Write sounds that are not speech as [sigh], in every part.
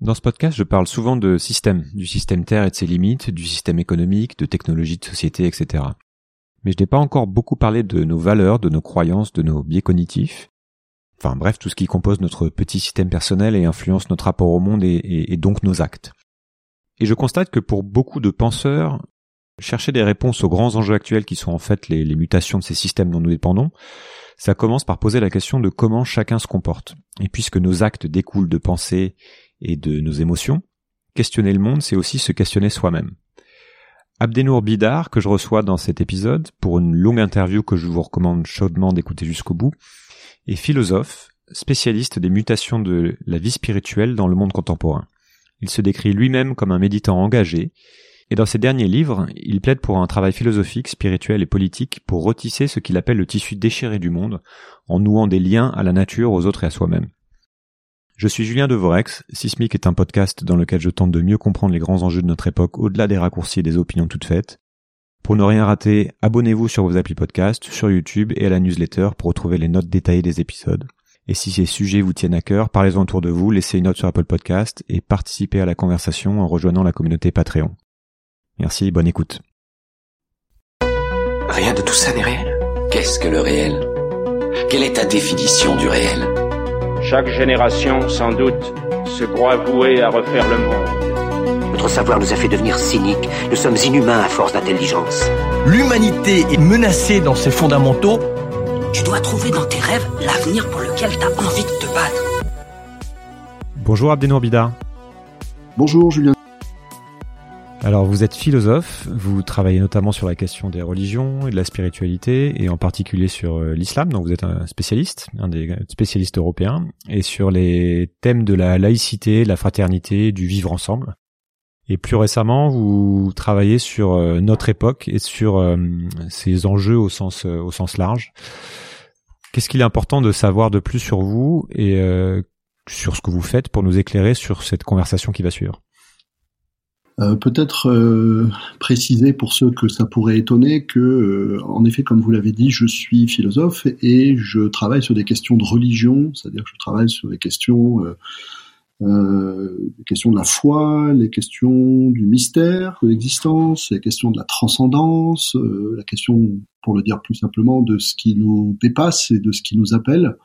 Dans ce podcast, je parle souvent de système, du système Terre et de ses limites, du système économique, de technologie, de société, etc. Mais je n'ai pas encore beaucoup parlé de nos valeurs, de nos croyances, de nos biais cognitifs. Enfin bref, tout ce qui compose notre petit système personnel et influence notre rapport au monde et, donc nos actes. Et je constate que pour beaucoup de penseurs, chercher des réponses aux grands enjeux actuels qui sont en fait les, les mutations de ces systèmes dont nous dépendons, ça commence par poser la question de comment chacun se comporte. Et puisque nos actes découlent de pensées et de nos émotions, questionner le monde, c'est aussi se questionner soi-même. Abdenour Bidar, que je reçois dans cet épisode, pour une longue interview que je vous recommande chaudement d'écouter jusqu'au bout, est philosophe, spécialiste des mutations de la vie spirituelle dans le monde contemporain. Il se décrit lui-même comme un méditant engagé, et dans ses derniers livres, il plaide pour un travail philosophique, spirituel et politique pour retisser ce qu'il appelle le tissu déchiré du monde, en nouant des liens à la nature, aux autres et à soi-même. Je suis Julien Devorex. Sismic est un podcast dans lequel je tente de mieux comprendre les grands enjeux de notre époque au-delà des raccourcis et des opinions toutes faites. Pour ne rien rater, abonnez-vous sur vos applis podcast, sur YouTube et à la newsletter pour retrouver les notes détaillées des épisodes. Et si ces sujets vous tiennent à cœur, parlez-en autour de vous, laissez une note sur Apple Podcast et participez à la conversation en rejoignant la communauté Patreon. Merci, bonne écoute. Rien de tout ça n'est réel. Qu'est-ce que le réel? Quelle est ta définition du réel? Chaque génération, sans doute, se croit vouée à refaire le monde. Notre savoir nous a fait devenir cyniques. Nous sommes inhumains à force d'intelligence. L'humanité est menacée dans ses fondamentaux. Tu dois trouver dans tes rêves l'avenir pour lequel tu as envie de te battre. Bonjour Abdenour Bida. Bonjour Julien. Alors vous êtes philosophe, vous travaillez notamment sur la question des religions et de la spiritualité, et en particulier sur euh, l'islam, donc vous êtes un spécialiste, un des spécialistes européens, et sur les thèmes de la laïcité, de la fraternité, du vivre ensemble. Et plus récemment, vous travaillez sur euh, notre époque et sur euh, ces enjeux au sens, au sens large. Qu'est-ce qu'il est important de savoir de plus sur vous et sur ce que vous faites pour nous éclairer sur cette conversation qui va suivre? Euh, peut-être euh, préciser pour ceux que ça pourrait étonner que, euh, en effet, comme vous l'avez dit, je suis philosophe et je travaille sur des questions de religion, c'est-à-dire que je travaille sur les questions, les questions de la foi, les questions du mystère de l'existence, les questions de la transcendance, la question, pour le dire plus simplement, de ce qui nous dépasse et de ce qui nous appelle.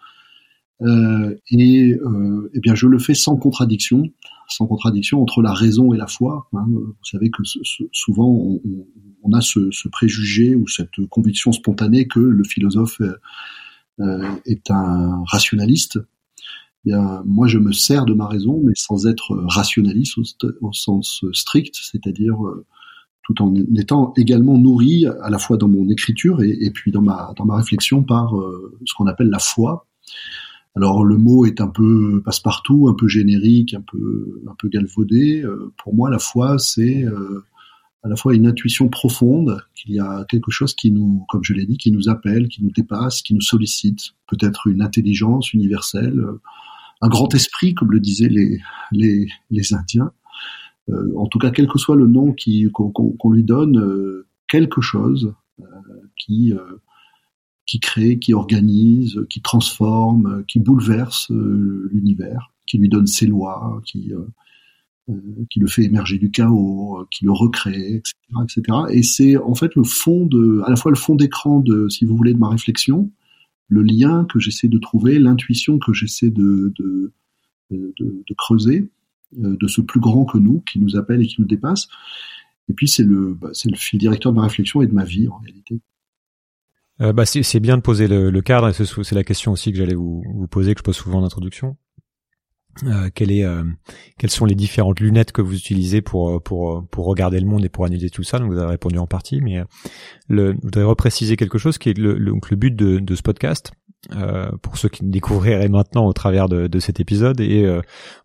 Euh, et euh, eh bien, je le fais sans contradiction, sans contradiction entre la raison et la foi. Hein. Vous savez que souvent on, a ce, préjugé ou cette conviction spontanée que le philosophe euh, est un rationaliste. Eh bien, moi, je me sers de ma raison, mais sans être rationaliste au, sens strict, c'est-à-dire tout en étant également nourri à la fois dans mon écriture et, puis dans ma dans ma réflexion par ce qu'on appelle la foi. Alors le mot est un peu passe-partout, un peu générique, un peu un peu galvaudé. Euh, pour moi, la foi, c'est euh, à la fois une intuition profonde qu'il y a quelque chose qui nous, comme je l'ai dit, qui nous appelle, qui nous dépasse, qui nous sollicite. Peut-être une intelligence universelle, euh, un grand esprit, comme le disaient les les, les Indiens. en tout cas, quel que soit le nom qu'on lui donne, quelque chose qui qui crée, qui organise, qui transforme, qui bouleverse euh, l'univers, qui lui donne ses lois, qui euh, euh, qui le fait émerger du chaos, qui le recrée, etc., etc. Et c'est en fait le fond de, à la fois le fond d'écran de, si vous voulez, de ma réflexion, le lien que j'essaie de trouver, l'intuition que j'essaie de, de, de, de, creuser, de ce plus grand que nous, qui nous appelle et qui nous dépasse. Et puis c'est le, bah, c'est le fil directeur de ma réflexion et de ma vie en réalité. Euh, bah, c'est bien de poser le, le cadre, et c'est la question aussi que j'allais vous, vous, poser, que je pose souvent en introduction. Euh, est, euh, quelles sont les différentes lunettes que vous utilisez pour euh, pour pour regarder le monde et pour analyser tout ça? Donc vous avez répondu en partie, mais le, je voudrais repréciser quelque chose qui est le, le, donc le but de, de ce podcast. pour ceux qui découvriraient maintenant au travers de, de cet épisode et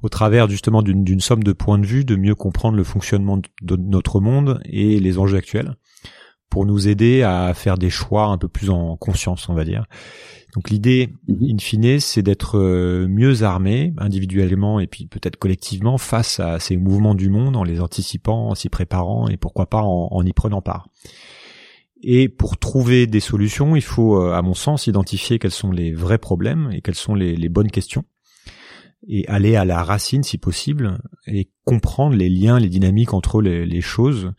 au travers justement d'une somme de points de vue, de mieux comprendre le fonctionnement de notre monde et les enjeux actuels pour nous aider à faire des choix un peu plus en conscience, on va dire. Donc l'idée, mhm. in fine, c'est d'être euh, mieux armé individuellement et puis peut-être collectivement face à ces mouvements du monde en les anticipant, en s'y préparant et pourquoi pas en, y prenant part. Et pour trouver des solutions, il faut, euh, à mon sens, identifier quels sont les vrais problèmes et quelles sont les, les bonnes questions. et aller à la racine si possible et comprendre les liens, les dynamiques entre les, choses.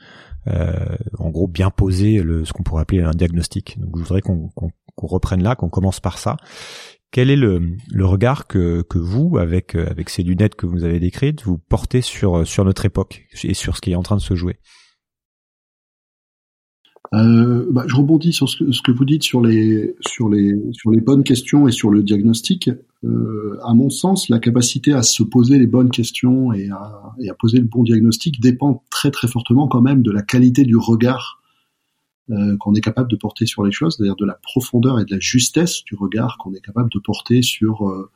Euh, gros, bien poser ce qu'on pourrait appeler un diagnostic. Donc, je voudrais qu'on reprenne là, qu'on commence par ça. Quel est le, le regard que, vous, avec, ces lunettes que vous avez décrites, vous portez sur notre époque et sur ce qui est en train de se jouer? Euh, bah, je rebondis sur ce que, ce que, vous dites sur les, sur, les, sur les bonnes questions et sur le diagnostic. Euh, à mon sens, la capacité à se poser les bonnes questions et à, et à, poser le bon diagnostic dépend très très fortement quand même de la qualité du regard euh, qu'on est capable de porter sur les choses, c'est-à-dire de la profondeur et de la justesse du regard qu'on est capable de porter sur euh,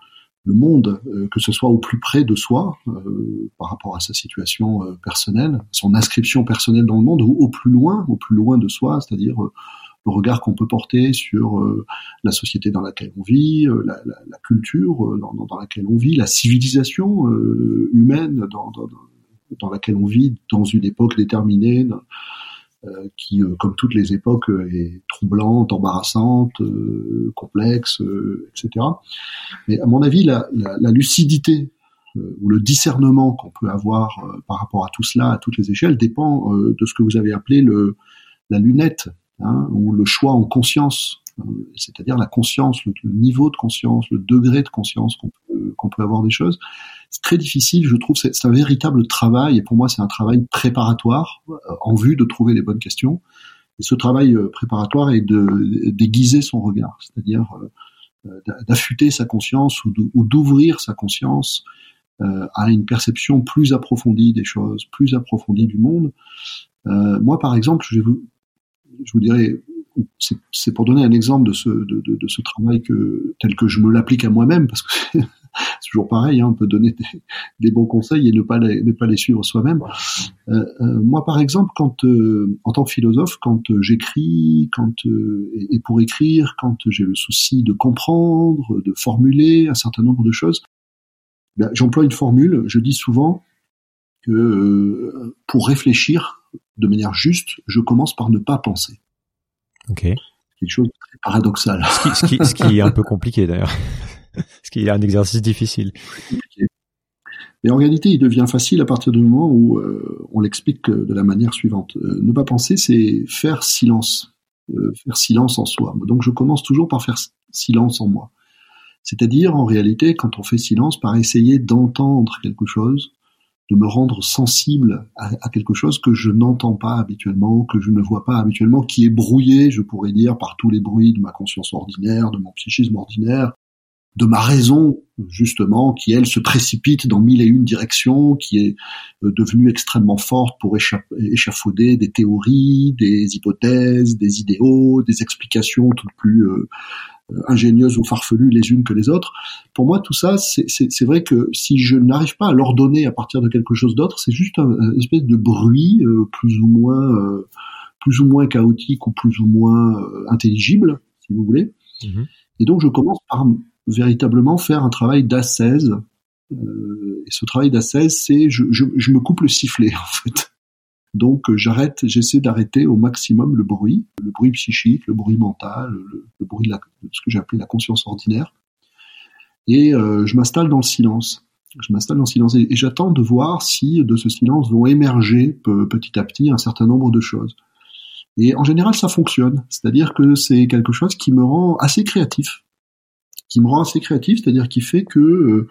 le monde, euh, que ce soit au plus près de soi euh, par rapport à sa situation euh, personnelle, son inscription personnelle dans le monde, ou au plus loin, au plus loin de soi, c'est-à-dire le regard qu'on peut porter sur la société dans laquelle on vit, la, la, la culture dans, dans, laquelle on vit, la civilisation humaine dans, dans, dans, laquelle on vit dans une époque déterminée. Euh, qui, euh, comme toutes les époques, euh, est troublante, embarrassante, complexe, etc. Mais à mon avis, la lucidité ou le discernement qu'on peut avoir par rapport à tout cela, à toutes les échelles, dépend de ce que vous avez appelé le, la lunette, hein, ou le choix en conscience, c'est-à-dire la conscience, le, niveau de conscience, le degré de conscience qu'on peut, avoir des choses c'est très difficile, je trouve, c'est un véritable travail, et pour moi c'est un travail préparatoire, euh, en vue de trouver les bonnes questions. Et ce travail euh, préparatoire est de déguiser son regard, c'est-à-dire euh, d'affûter sa conscience ou d'ouvrir sa conscience à une perception plus approfondie des choses, plus approfondie du monde. moi, par exemple, je vous, je vous dirais, c'est pour donner un exemple de ce, de, de, de ce travail que, tel que je me l'applique à moi-même, parce que [laughs] c'est toujours pareil, hein, on peut donner des, bons conseils et ne pas les, ne pas les suivre soi-même. Euh, euh, moi, par exemple, quand euh, en tant que philosophe, quand j'écris, quand et, pour écrire, quand j'ai le souci de comprendre, de formuler un certain nombre de choses, ben, j'emploie une formule. Je dis souvent que pour réfléchir de manière juste, je commence par ne pas penser. Ok. Quelque chose de très paradoxal. Ce qui, ce qui est un peu compliqué d'ailleurs. [laughs] ce qui est un exercice difficile. Mais en réalité, il devient facile à partir du moment où euh, on l'explique de la manière suivante. Euh, ne pas penser, c'est faire silence, euh, faire silence en soi. Donc je commence toujours par faire silence en moi. C'est-à-dire, en réalité, quand on fait silence, par essayer d'entendre quelque chose, de me rendre sensible à, quelque chose que je n'entends pas habituellement, que je ne vois pas habituellement, qui est brouillé, je pourrais dire, par tous les bruits de ma conscience ordinaire, de mon psychisme ordinaire, de ma raison justement, qui elle se précipite dans mille et une directions, qui est euh, devenue extrêmement forte pour échafauder des théories, des hypothèses, des idéaux, des explications toutes plus euh, euh, ingénieuses ou farfelues les unes que les autres. Pour moi, tout ça, c'est vrai que si je n'arrive pas à l'ordonner à partir de quelque chose d'autre, c'est juste un, espèce de bruit plus ou moins plus ou moins chaotique ou plus ou moins intelligible, si vous voulez. Mm-hmm. Et donc je commence par véritablement faire un travail d'assaise. Euh, et ce travail d'assaise, c'est je, me coupe le sifflet [laughs] en fait. Donc euh, j'arrête, j'essaie d'arrêter au maximum le bruit, le bruit psychique, le bruit mental, le, bruit de, la, ce que j'ai la conscience ordinaire, et euh, je m'installe dans le silence. Je m'installe dans le silence et, j'attends de voir si de ce silence vont émerger petit à petit un certain nombre de choses. Et en général, ça fonctionne. C'est-à-dire que c'est quelque chose qui me rend assez créatif qui me rend assez créatif, c'est-à-dire qui fait que euh,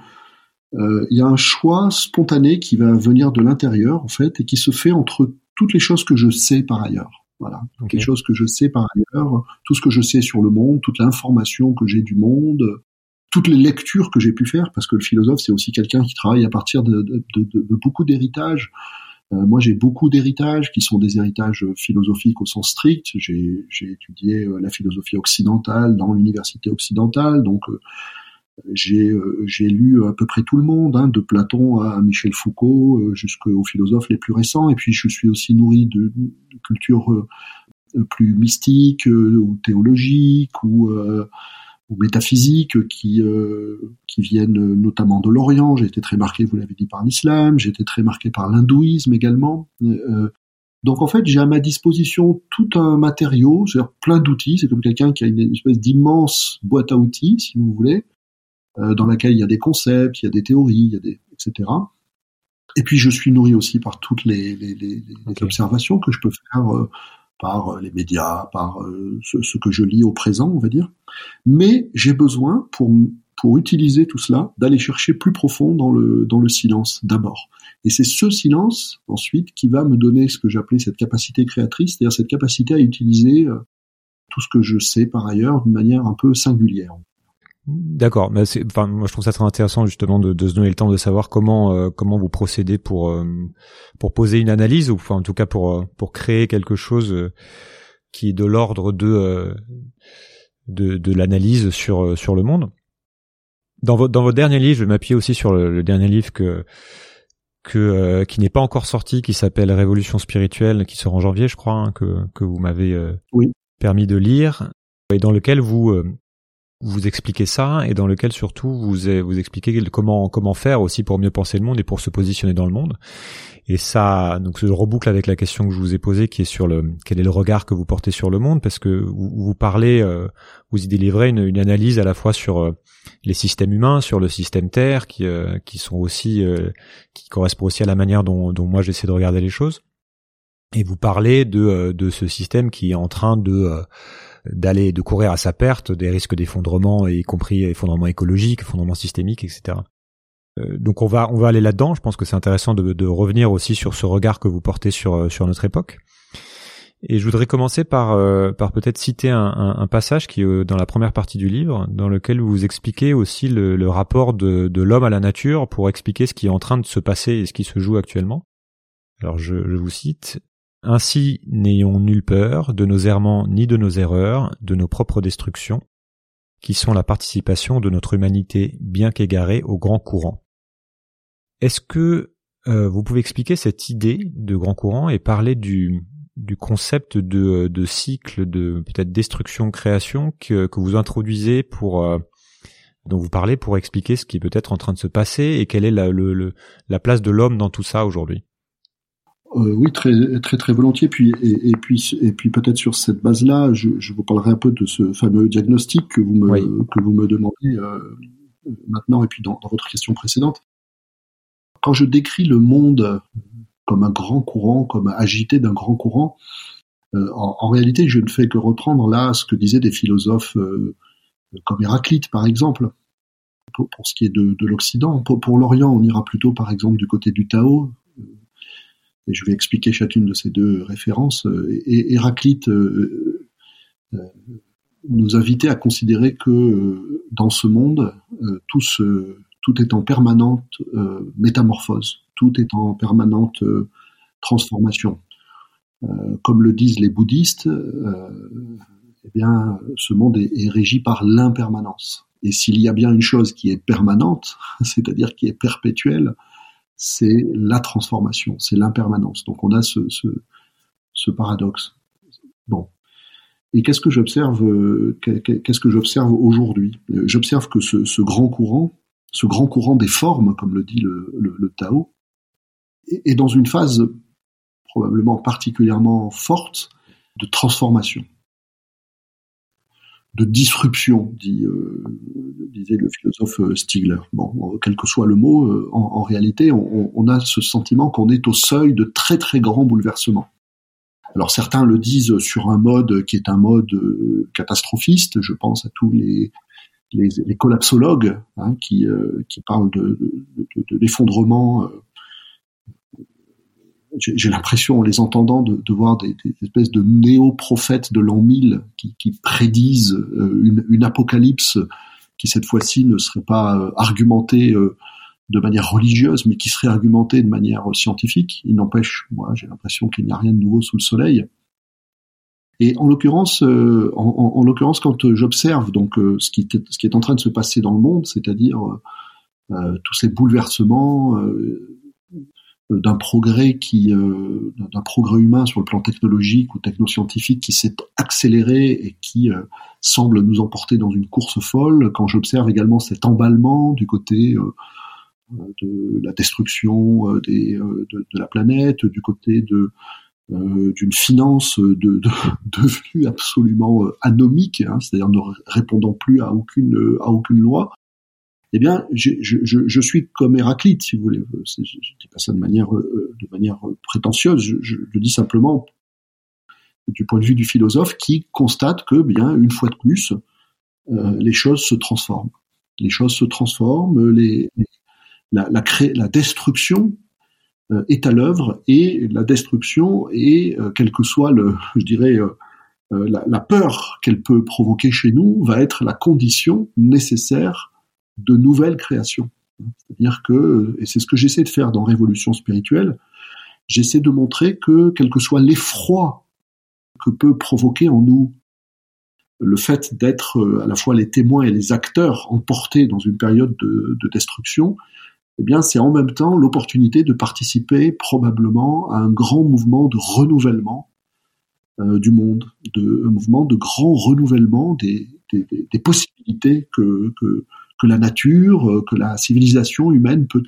euh, il y a un choix spontané qui va venir de l'intérieur en fait et qui se fait entre toutes les choses que je sais par ailleurs. Voilà, okay. les choses que je sais par ailleurs, tout ce que je sais sur le monde, toute l'information que j'ai du monde, toutes les lectures que j'ai pu faire, parce que le philosophe c'est aussi quelqu'un qui travaille à partir de, de, de, de beaucoup d'héritages. Euh, moi, j'ai beaucoup d'héritages qui sont des héritages philosophiques au sens strict. J'ai étudié euh, la philosophie occidentale dans l'université occidentale, donc euh, j'ai lu à peu près tout le monde, hein, de Platon à Michel Foucault jusqu'aux philosophes les plus récents. Et puis, je suis aussi nourri de, de culture plus mystique ou théologique ou ou métaphysiques qui euh, qui viennent notamment de l'Orient. J'ai été très marqué, vous l'avez dit, par l'islam. J'ai été très marqué par l'hindouisme également. Euh, donc en fait, j'ai à ma disposition tout un matériau, c'est-à-dire plein d'outils. C'est comme quelqu'un qui a une espèce d'immense boîte à outils, si vous voulez. dans laquelle il y a des concepts, il y a des théories, il y a des etc. Et puis je suis nourri aussi par toutes les, les, les, les observations que je peux faire par les médias, par ce, ce, que je lis au présent, on va dire. Mais j'ai besoin pour pour utiliser tout cela, d'aller chercher plus profond dans le, dans le silence d'abord. Et c'est ce silence ensuite qui va me donner ce que j'appelais cette capacité créatrice, c'est-à-dire cette capacité à utiliser euh, tout ce que je sais par ailleurs d'une manière un peu singulière. D'accord, mais enfin, moi je trouve ça très intéressant justement de, se donner le temps de savoir comment euh, comment vous procédez pour euh, pour poser une analyse ou en tout cas pour pour créer quelque chose qui est de l'ordre de de, de l'analyse sur sur le monde. Dans votre dans votre dernier livre, je vais m'appuyer aussi sur le, dernier livre que que euh, qui n'est pas encore sorti, qui s'appelle Révolution spirituelle, qui sort en janvier, je crois, hein, que que vous m'avez euh, permis de lire, et dans lequel vous euh, vous expliquez ça, et dans lequel surtout vous vous expliquez comment comment faire aussi pour mieux penser le monde et pour se positionner dans le monde. Et ça, donc je reboucle avec la question que je vous ai posée, qui est sur le quel est le regard que vous portez sur le monde, parce que vous, vous parlez, euh, vous y délivrez une, une, analyse à la fois sur euh, les systèmes humains, sur le système Terre, qui euh, qui sont aussi qui correspondent aussi à la manière dont, dont moi j'essaie de regarder les choses. Et vous parlez de de ce système qui est en train de d'aller de courir à sa perte, des risques d'effondrement, y compris effondrement écologique, effondrement systémique, etc. Euh, donc on va on va aller là-dedans. Je pense que c'est intéressant de, de, revenir aussi sur ce regard que vous portez sur euh, sur notre époque. Et je voudrais commencer par euh, par peut-être citer un, un, un, passage qui est dans la première partie du livre, dans lequel vous expliquez aussi le, le rapport de, de l'homme à la nature pour expliquer ce qui est en train de se passer et ce qui se joue actuellement. Alors je, je vous cite. Ainsi n'ayons nulle peur de nos errements ni de nos erreurs, de nos propres destructions, qui sont la participation de notre humanité bien qu'égarée au grand courant. Est-ce que euh, vous pouvez expliquer cette idée de grand courant et parler du, concept de, cycle de peut-être destruction-création que, que vous introduisez pour euh, dont vous parlez pour expliquer ce qui est peut-être en train de se passer et quelle est la place de l'homme dans tout ça aujourd'hui? Euh, oui, très très très volontiers. Puis et, puis et puis peut-être sur cette base-là, je, je, vous parlerai un peu de ce fameux diagnostic que vous me que vous me demandez euh, maintenant et puis dans, dans, votre question précédente quand je décris le monde comme un grand courant, comme agité d'un grand courant, euh, en, réalité, je ne fais que reprendre là ce que disaient des philosophes euh, comme Héraclite, par exemple, pour, ce qui est de, l'Occident. Pour, l'Orient, on ira plutôt, par exemple, du côté du Tao. Et je vais expliquer chacune de ces deux références. Et Héraclite euh, nous invitait à considérer que dans ce monde, tout est en permanente euh, métamorphose, tout est en permanente euh, transformation. Euh, comme le disent les bouddhistes, eh bien, ce monde est, est régi par l'impermanence. Et s'il y a bien une chose qui est permanente, [laughs] c'est-à-dire qui est perpétuelle, c'est la transformation, c'est l'impermanence. Donc on a ce, paradoxe. Bon. Et qu'est-ce que j'observe Qu'est-ce que j'observe aujourd'hui? J'observe que ce, ce, grand courant, ce grand courant des formes, comme le dit le, le, Tao, est dans une phase probablement particulièrement forte de transformation, de disruption, dit, euh, disait le philosophe Stigler. Bon, quel que soit le mot, euh, en, réalité, on, on, a ce sentiment qu'on est au seuil de très très grands bouleversements. Alors certains le disent sur un mode qui est un mode euh, catastrophiste. Je pense à tous les les, les collapsologues hein, qui, euh, qui parlent de, de, de, l'effondrement. Euh, j'ai l'impression, en les entendant, de, de voir des, des, espèces de néo-prophètes de l'an 1000 qui, qui prédisent euh, une, une, apocalypse qui cette fois-ci ne serait pas argumentée de manière religieuse, mais qui serait argumentée de manière scientifique. Il n'empêche, moi, j'ai l'impression qu'il n'y a rien de nouveau sous le soleil. Et en l'occurrence, euh, en, en, l'occurrence, quand euh, j'observe donc euh, ce, qui ce qui est en train de se passer dans le monde, c'est-à-dire euh, tous ces bouleversements d'un progrès qui, d'un progrès humain sur le plan technologique ou technoscientifique qui s'est accéléré et qui semble nous emporter dans une course folle. Quand j'observe également cet emballement du côté de la destruction des, de, la planète, du côté de euh, d'une finance de, de, [laughs] devenue absolument euh, anomique, hein, c'est-à-dire ne répondant plus à aucune, à aucune loi, eh bien, je, suis comme Héraclite, si vous voulez. Je ne dis pas ça de manière, de manière prétentieuse. Je, le dis simplement du point de vue du philosophe qui constate que, bien, une fois de plus, euh, les choses se transforment. Les choses se transforment, la, destruction euh, est à l'œuvre et la destruction est, euh, quel que soit [laughs] je dirais, la, peur qu'elle peut provoquer chez nous, va être la condition nécessaire de nouvelles créations. C'est-à-dire que, et c'est ce que j'essaie de faire dans Révolution spirituelle, j'essaie de montrer que, quel que soit l'effroi que peut provoquer en nous le fait d'être euh, à la fois les témoins et les acteurs emportés dans une période de, destruction, eh bien, c'est en même temps l'opportunité de participer probablement à un grand mouvement de renouvellement euh, du monde, de, un mouvement de grand renouvellement des, possibilités que, que, la nature, euh, que la civilisation humaine peut,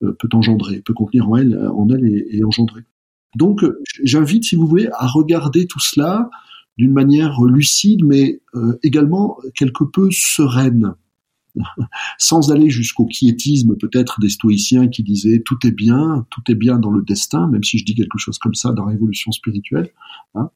peut engendrer, peut contenir en elle, et engendrer. Donc, j'invite, si vous voulez, à regarder tout cela d'une manière lucide, mais euh, également quelque peu sereine, [laughs] sans aller jusqu'au quiétisme peut-être des stoïciens qui disaient tout est bien, tout est bien dans le destin, même si je dis quelque chose comme ça dans la révolution spirituelle. Hein.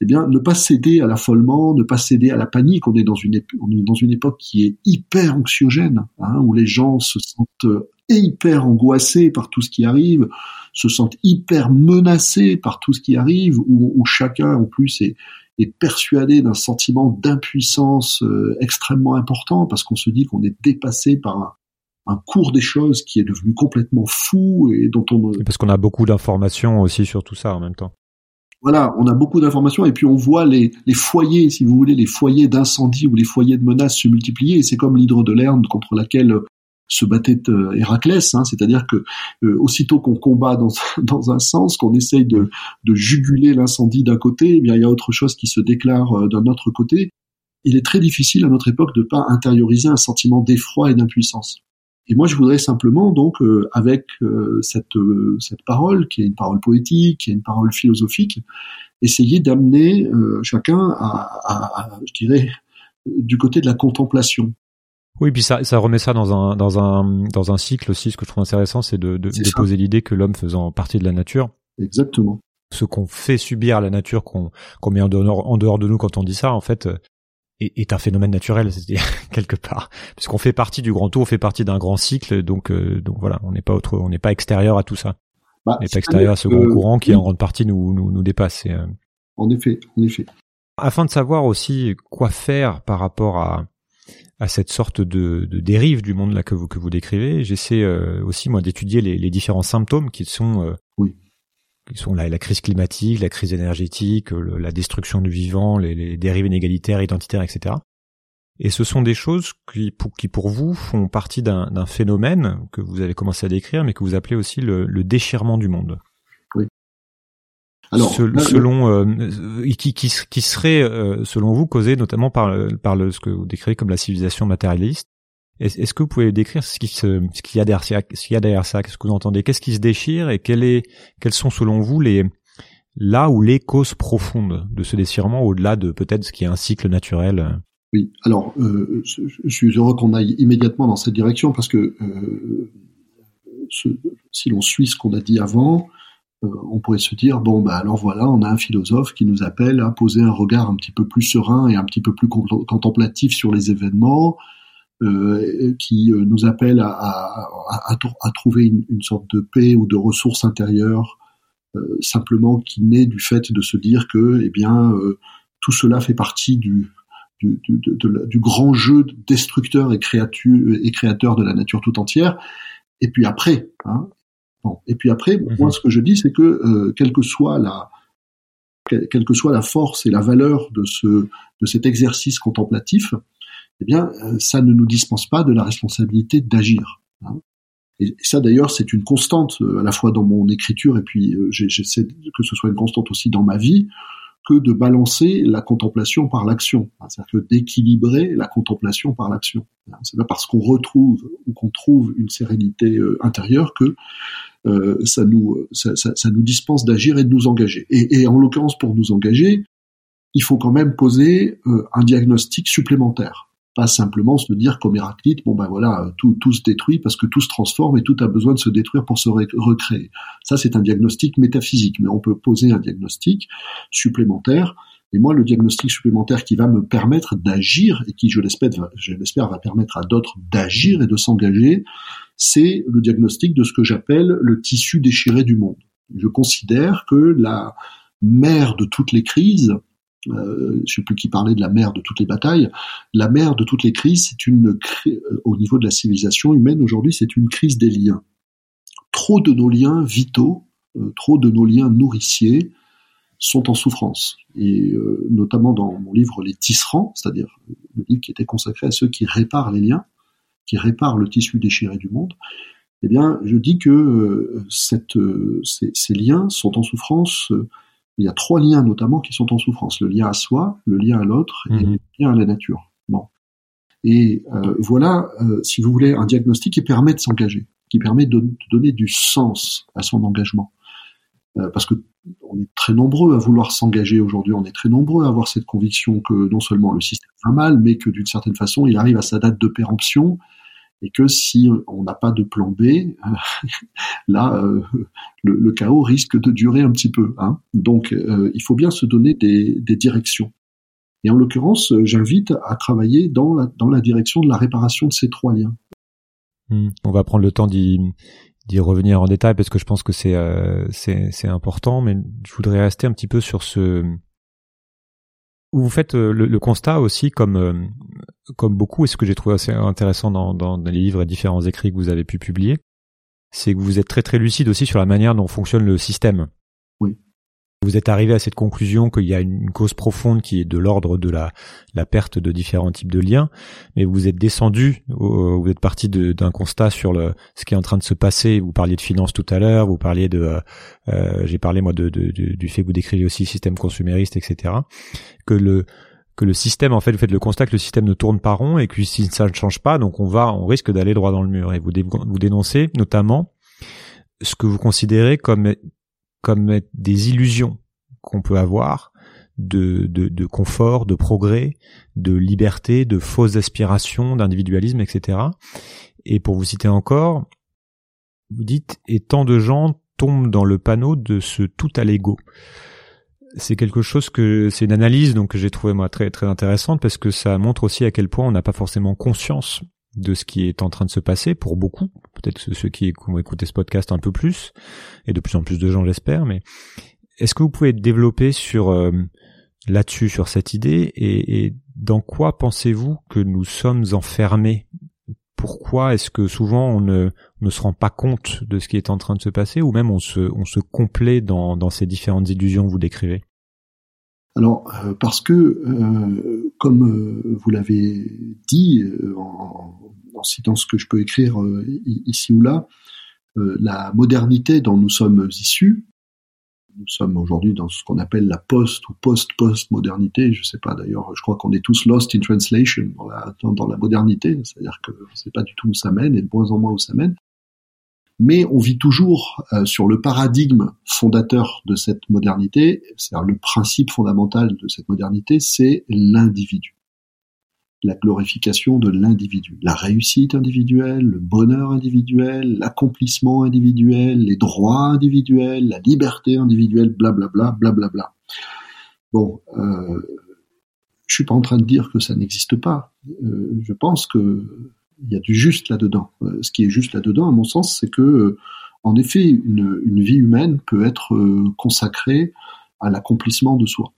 Eh bien, ne pas céder à l'affolement, ne pas céder à la panique. On est dans une, on est dans une époque qui est hyper anxiogène, hein, où les gens se sentent hyper angoissés par tout ce qui arrive, se sentent hyper menacés par tout ce qui arrive, où, où chacun en plus est, est persuadé d'un sentiment d'impuissance euh, extrêmement important parce qu'on se dit qu'on est dépassé par un, cours des choses qui est devenu complètement fou et dont on parce qu'on a beaucoup d'informations aussi sur tout ça en même temps. Voilà, on a beaucoup d'informations et puis on voit les, les foyers, si vous voulez, les foyers d'incendie ou les foyers de menaces se multiplier. Et c'est comme l'hydre de Lerne contre laquelle se battait euh, Héraclès, hein, c'est-à-dire que euh, aussitôt qu'on combat dans, un [laughs] sens, qu'on essaye de, juguler l'incendie d'un côté, eh bien il y a autre chose qui se déclare euh, d'un autre côté. Il est très difficile à notre époque de pas intérioriser un sentiment d'effroi et d'impuissance. Et moi, je voudrais simplement, donc, avec cette, parole, qui est une parole poétique, qui est une parole philosophique, essayer d'amener chacun à, à, à, je dirais, du côté de la contemplation. Oui, puis ça, ça remet ça dans un dans un dans un cycle aussi. Ce que je trouve intéressant, c'est de, de, de poser l'idée que l'homme faisant partie de la nature. Exactement. Ce qu'on fait subir à la nature, qu'on qu'on met en dehors, en dehors de nous quand on dit ça, en fait, euh, est, est un phénomène naturel, [laughs] c'est-à-dire quelque part, puisqu'on fait partie du grand tour, on fait partie d'un grand cycle, donc euh, donc voilà, on n'est pas autre, on n'est pas extérieur à tout ça. Bah, on n'est pas extérieur à ce grand courant qui en grande partie nous nous, nous dépasse. Euh... En effet, en effet. Afin de savoir aussi quoi faire par rapport à à cette sorte de, de, dérive du monde là que vous que vous décrivez. J'essaie euh, aussi moi d'étudier les, les, différents symptômes qui sont euh, oui. qui sont la, la, crise climatique, la crise énergétique, la destruction du vivant, les, les, dérives inégalitaires, identitaires, etc. Et ce sont des choses qui pour, qui pour vous font partie d'un phénomène que vous avez commencé à décrire, mais que vous appelez aussi le, le déchirement du monde. Alors, selon euh, qui, qui, qui, serait euh, selon vous causé notamment par par le, ce que vous décrivez comme la civilisation matérialiste. Est-ce que vous pouvez décrire ce qui se ce qu'il y a derrière ça, ce qu'il y a derrière ça, qu'est-ce que vous entendez, qu'est-ce qui se déchire? Et quel est quelles sont selon vous les là où les causes profondes de ce déchirement au-delà de peut-être ce qui est un cycle naturel? Oui, alors euh, je suis heureux qu'on aille immédiatement dans cette direction parce que euh, ce, si l'on suit ce qu'on a dit avant, on pourrait se dire bon bah alors voilà on a un philosophe qui nous appelle à poser un regard un petit peu plus serein et un petit peu plus contemplatif sur les événements euh, qui euh, nous appelle à, trouver une, sorte de paix ou de ressources intérieures simplement qui naît du fait de se dire que eh bien tout cela fait partie du du, du, grand jeu destructeur et, et créateur de la nature tout entière. Et puis après, hein, et puis après, mhm. moi, ce que je dis, c'est que euh, quelle que soit la quelle que soit la force et la valeur de ce de cet exercice contemplatif, eh bien, euh, ça ne nous dispense pas de la responsabilité d'agir. Hein. Et ça, d'ailleurs, c'est une constante euh, à la fois dans mon écriture et puis j'essaie que ce soit une constante aussi dans ma vie que de balancer la contemplation par l'action. C'est-à-dire que d'équilibrer la contemplation par l'action. C'est pas parce qu'on retrouve ou qu'on trouve une sérénité intérieure que euh, ça nous ça, ça, nous dispense d'agir et de nous engager. Et, et en l'occurrence, pour nous engager, il faut quand même poser euh, un diagnostic supplémentaire. pas simplement se dire comme Héraclite, bon ben voilà, tout, tout se détruit parce que tout se transforme et tout a besoin de se détruire pour se recréer. Ça, c'est un diagnostic métaphysique, mais on peut poser un diagnostic supplémentaire. Et moi, le diagnostic supplémentaire qui va me permettre d'agir et qui, je l'espère, va permettre à d'autres d'agir et de s'engager, c'est le diagnostic de ce que j'appelle le tissu déchiré du monde. Je considère que la mère de toutes les crises, euh, je sais plus qui parlait de la mère de toutes les batailles. La mère de toutes les crises, c'est une euh, au niveau de la civilisation humaine aujourd'hui, c'est une crise des liens. Trop de nos liens vitaux, euh, trop de nos liens nourriciers sont en souffrance. Et euh, notamment dans mon livre Les tisserands, c'est-à-dire le livre qui était consacré à ceux qui réparent les liens, qui réparent le tissu déchiré du monde, eh bien, je dis que cette, ces, ces, liens sont en souffrance il y a trois liens notamment qui sont en souffrance le lien à soi, le lien à l'autre et mhm. le lien à la nature. Bon, et euh, voilà, euh, si vous voulez, un diagnostic qui permet de s'engager, qui permet de, donner du sens à son engagement, euh, parce que on est très nombreux à vouloir s'engager aujourd'hui, on est très nombreux à avoir cette conviction que non seulement le système va mal, mais que d'une certaine façon, il arrive à sa date de péremption et que si on n'a pas de plan B, [laughs] là, euh, le, chaos risque de durer un petit peu. Hein. Donc, euh, il faut bien se donner des, directions. Et en l'occurrence, j'invite à travailler dans la, dans la direction de la réparation de ces trois liens. Hmm. On va prendre le temps d'y d'y revenir en détail parce que je pense que c'est euh, c'est important, mais je voudrais rester un petit peu sur ce vous faites euh, le, constat aussi, comme euh, comme beaucoup, et ce que j'ai trouvé assez intéressant dans, dans, les livres et différents écrits que vous avez pu publier, c'est que vous êtes très très lucide aussi sur la manière dont fonctionne le système. Vous êtes arrivé à cette conclusion qu'il y a une cause profonde qui est de l'ordre de la, la perte de différents types de liens, mais vous êtes descendu, vous êtes parti d'un constat sur le, ce qui est en train de se passer. Vous parliez de finances tout à l'heure, vous parliez de, euh, euh, j'ai parlé moi de, de, du fait que vous décrivez aussi système consumériste, etc. Que le que le système, en fait, vous faites le constat que le système ne tourne pas rond et que si ça ne change pas, donc on va, on risque d'aller droit dans le mur. Et vous, vous dénoncez notamment ce que vous considérez comme comme des illusions qu'on peut avoir de, de, confort, de progrès, de liberté, de fausses aspirations, d'individualisme, etc. Et pour vous citer encore, vous dites et tant de gens tombent dans le panneau de ce tout à l'ego. C'est quelque chose que c'est une analyse donc que j'ai trouvé moi très très intéressante parce que ça montre aussi à quel point on n'a pas forcément conscience de ce qui est en train de se passer pour beaucoup, peut-être ceux qui vont écouter ce podcast un peu plus, et de plus en plus de gens j'espère, mais est-ce que vous pouvez développer sur euh, là-dessus, sur cette idée, et, dans quoi pensez-vous que nous sommes enfermés? Pourquoi est-ce que souvent on ne, se rend pas compte de ce qui est en train de se passer, ou même on se, on complaît dans ces différentes illusions que vous décrivez? Alors, euh, parce que, euh, comme vous l'avez dit en, en citant ce que je peux écrire euh, ici ou là, euh, la modernité dont nous sommes issus, nous sommes aujourd'hui dans ce qu'on appelle la post ou post-post-modernité. Je sais pas d'ailleurs, je crois qu'on est tous lost in translation dans la, dans, la modernité, c'est-à-dire que ne sait pas du tout où ça mène et de moins en moins où ça mène. Mais on vit toujours euh, sur le paradigme fondateur de cette modernité, c'est-à-dire le principe fondamental de cette modernité, c'est l'individu la glorification de l'individu, la réussite individuelle, le bonheur individuel, l'accomplissement individuel, les droits individuels, la liberté individuelle, blablabla, blablabla. Bon, euh, je suis pas en train de dire que ça n'existe pas. Euh, je pense que il y a du juste là-dedans. Euh, ce qui est juste là-dedans, à mon sens, c'est que, euh, en effet, une, une, vie humaine peut être euh, consacrée à l'accomplissement de soi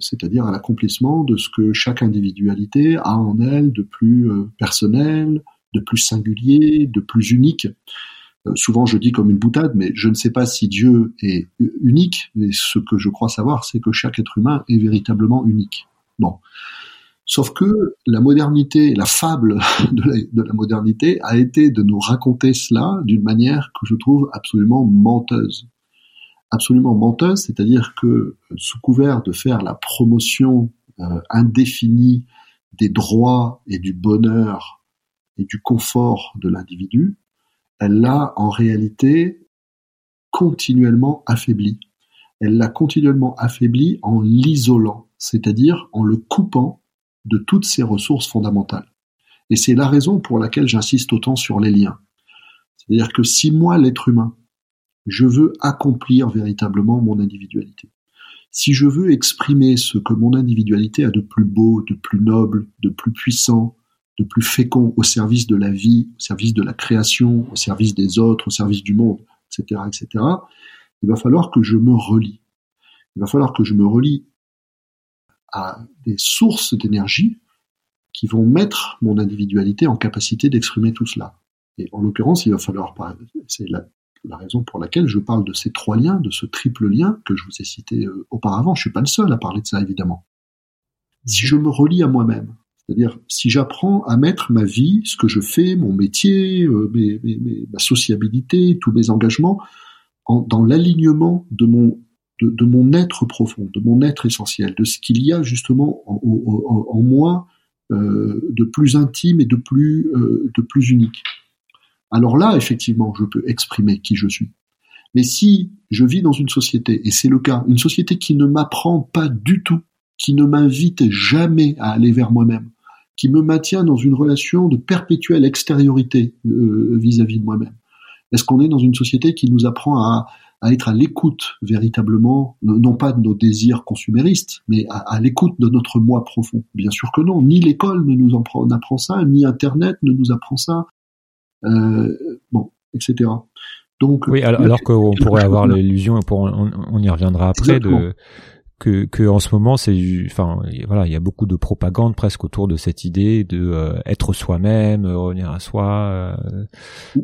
c'est-à-dire à, l'accomplissement de ce que chaque individualité a en elle de plus personnel, de plus singulier, de plus unique. Euh, souvent je dis comme une boutade, mais je ne sais pas si Dieu est unique, mais ce que je crois savoir, c'est que chaque être humain est véritablement unique. Bon. Sauf que la modernité, la fable [laughs] de la, de la modernité a été de nous raconter cela d'une manière que je trouve absolument menteuse absolument menteuse, c'est-à-dire que sous couvert de faire la promotion euh, indéfinie des droits et du bonheur et du confort de l'individu, elle l'a en réalité continuellement affaibli. Elle l'a continuellement affaibli en l'isolant, c'est-à-dire en le coupant de toutes ses ressources fondamentales. Et c'est la raison pour laquelle j'insiste autant sur les liens. C'est-à-dire que si moi, l'être humain, je veux accomplir véritablement mon individualité, si je veux exprimer ce que mon individualité a de plus beau, de plus noble, de plus puissant, de plus fécond au service de la vie, au service de la création, au service des autres, au service du monde, etc., etc., il va falloir que je me relie. Il va falloir que je me relie à des sources d'énergie qui vont mettre mon individualité en capacité d'exprimer tout cela. Et en l'occurrence, il va falloir, c'est la, raison pour laquelle je parle de ces trois liens, de ce triple lien que je vous ai cité euh, auparavant. Je suis pas le seul à parler de ça, évidemment. Si je me relie à moi-même, c'est-à-dire si j'apprends à mettre ma vie, ce que je fais, mon métier, euh, ma sociabilité, tous mes engagements, dans l'alignement de mon de, mon être profond, de mon être essentiel, de ce qu'il y a justement en, moi euh, de plus intime et de plus euh, de plus unique. Alors là, effectivement, je peux exprimer qui je suis. Mais si je vis dans une société, et c'est le cas, une société qui ne m'apprend pas du tout, qui ne m'invite jamais à aller vers moi-même, qui me maintient dans une relation de perpétuelle extériorité euh, vis-à-vis de moi-même, est-ce qu'on est dans une société qui nous apprend à, à être à l'écoute véritablement, non pas de nos désirs consuméristes, mais à, l'écoute de notre moi profond. Bien sûr que non, ni l'école ne nous en apprend ça, ni Internet ne nous apprend ça, euh, bon, etc. Donc, oui, alors, alors qu'on pourrait avoir l'illusion, on, on, y reviendra après, de que, que en ce moment c'est enfin voilà il y a beaucoup de propagande presque autour de cette idée de euh, être soi-même euh, revenir à soi euh,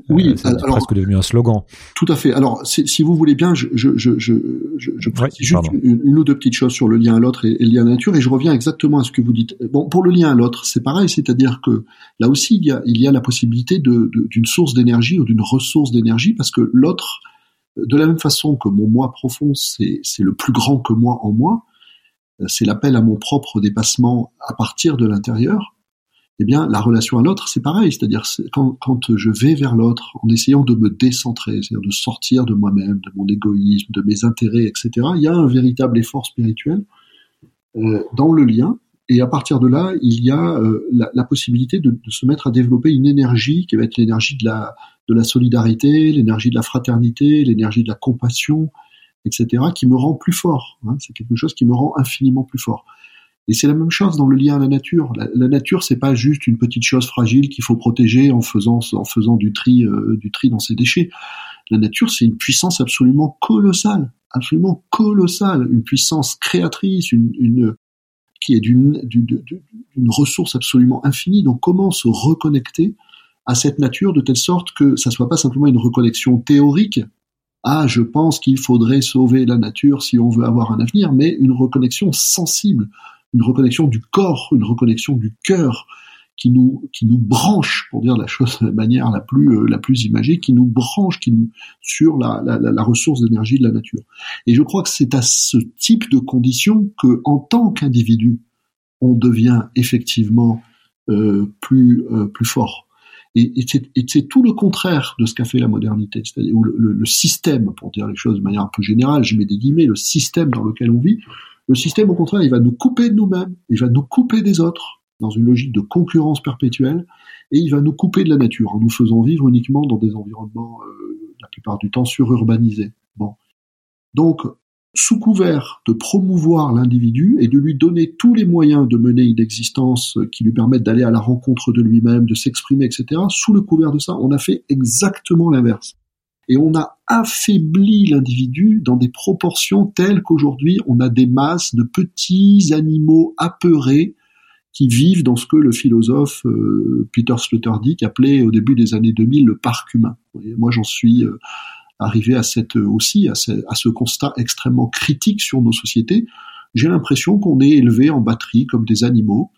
oui euh, c'est presque devenu un slogan. tout à fait. Alors si vous voulez bien je je je je, je, précise juste une, ou deux petites choses sur le lien à l'autre et, le lien à la nature et je reviens exactement à ce que vous dites. Bon pour le lien à l'autre c'est pareil c'est-à-dire que là aussi il y a il y a la possibilité de d'une source d'énergie ou d'une ressource d'énergie parce que l'autre de la même façon que mon moi profond, c'est le plus grand que moi en moi, euh, c'est l'appel à mon propre dépassement à partir de l'intérieur, eh bien, la relation à l'autre, c'est pareil. C'est-à-dire, quand, je vais vers l'autre, en essayant de me décentrer, c'est-à-dire de sortir de moi-même, de mon égoïsme, de mes intérêts, etc., il y a un véritable effort spirituel euh, dans le lien. Et à partir de là, il y a euh, la, la, possibilité de, de, se mettre à développer une énergie qui va être l'énergie de la, de la solidarité, l'énergie de la fraternité, l'énergie de la compassion, etc., qui me rend plus fort. Hein. C'est quelque chose qui me rend infiniment plus fort. Et c'est la même chose dans le lien à la nature. La, nature, c'est pas juste une petite chose fragile qu'il faut protéger en faisant en faisant du tri euh, du tri dans ses déchets. La nature, c'est une puissance absolument colossale, absolument colossale, une puissance créatrice, une, une qui est d'une ressource absolument infinie. Donc, comment se reconnecter à cette nature de telle sorte que ça soit pas simplement une reconnexion théorique. Ah, je pense qu'il faudrait sauver la nature si on veut avoir un avenir, mais une reconnexion sensible, une reconnexion du corps, une reconnexion du cœur, qui nous qui nous branche, pour dire la chose de manière la plus euh, la plus imagée, qui nous branche, qui nous sur la, la, la ressource d'énergie de la nature. Et je crois que c'est à ce type de conditions que, en tant qu'individu, on devient effectivement euh, plus euh, plus fort. Et, c'est tout le contraire de ce qu'a fait la modernité, c'est-à-dire le, le, système, pour dire les choses de manière un peu générale, je mets des guillemets, le système dans lequel on vit, le système au contraire, il va nous couper de nous-mêmes, il va nous couper des autres, dans une logique de concurrence perpétuelle, et il va nous couper de la nature, en nous faisant vivre uniquement dans des environnements, euh, la plupart du temps, sururbanisés. Bon. Donc, sous couvert de promouvoir l'individu et de lui donner tous les moyens de mener une existence qui lui permettent d'aller à la rencontre de lui-même, de s'exprimer, etc., sous le couvert de ça, on a fait exactement l'inverse. Et on a affaibli l'individu dans des proportions telles qu'aujourd'hui, on a des masses de petits animaux apeurés qui vivent dans ce que le philosophe euh, Peter Sloterdijk appelait au début des années 2000 le parc humain. moi, j'en suis... Euh, arriver à cette aussi à ce, constat extrêmement critique sur nos sociétés, j'ai l'impression qu'on est élevé en batterie comme des animaux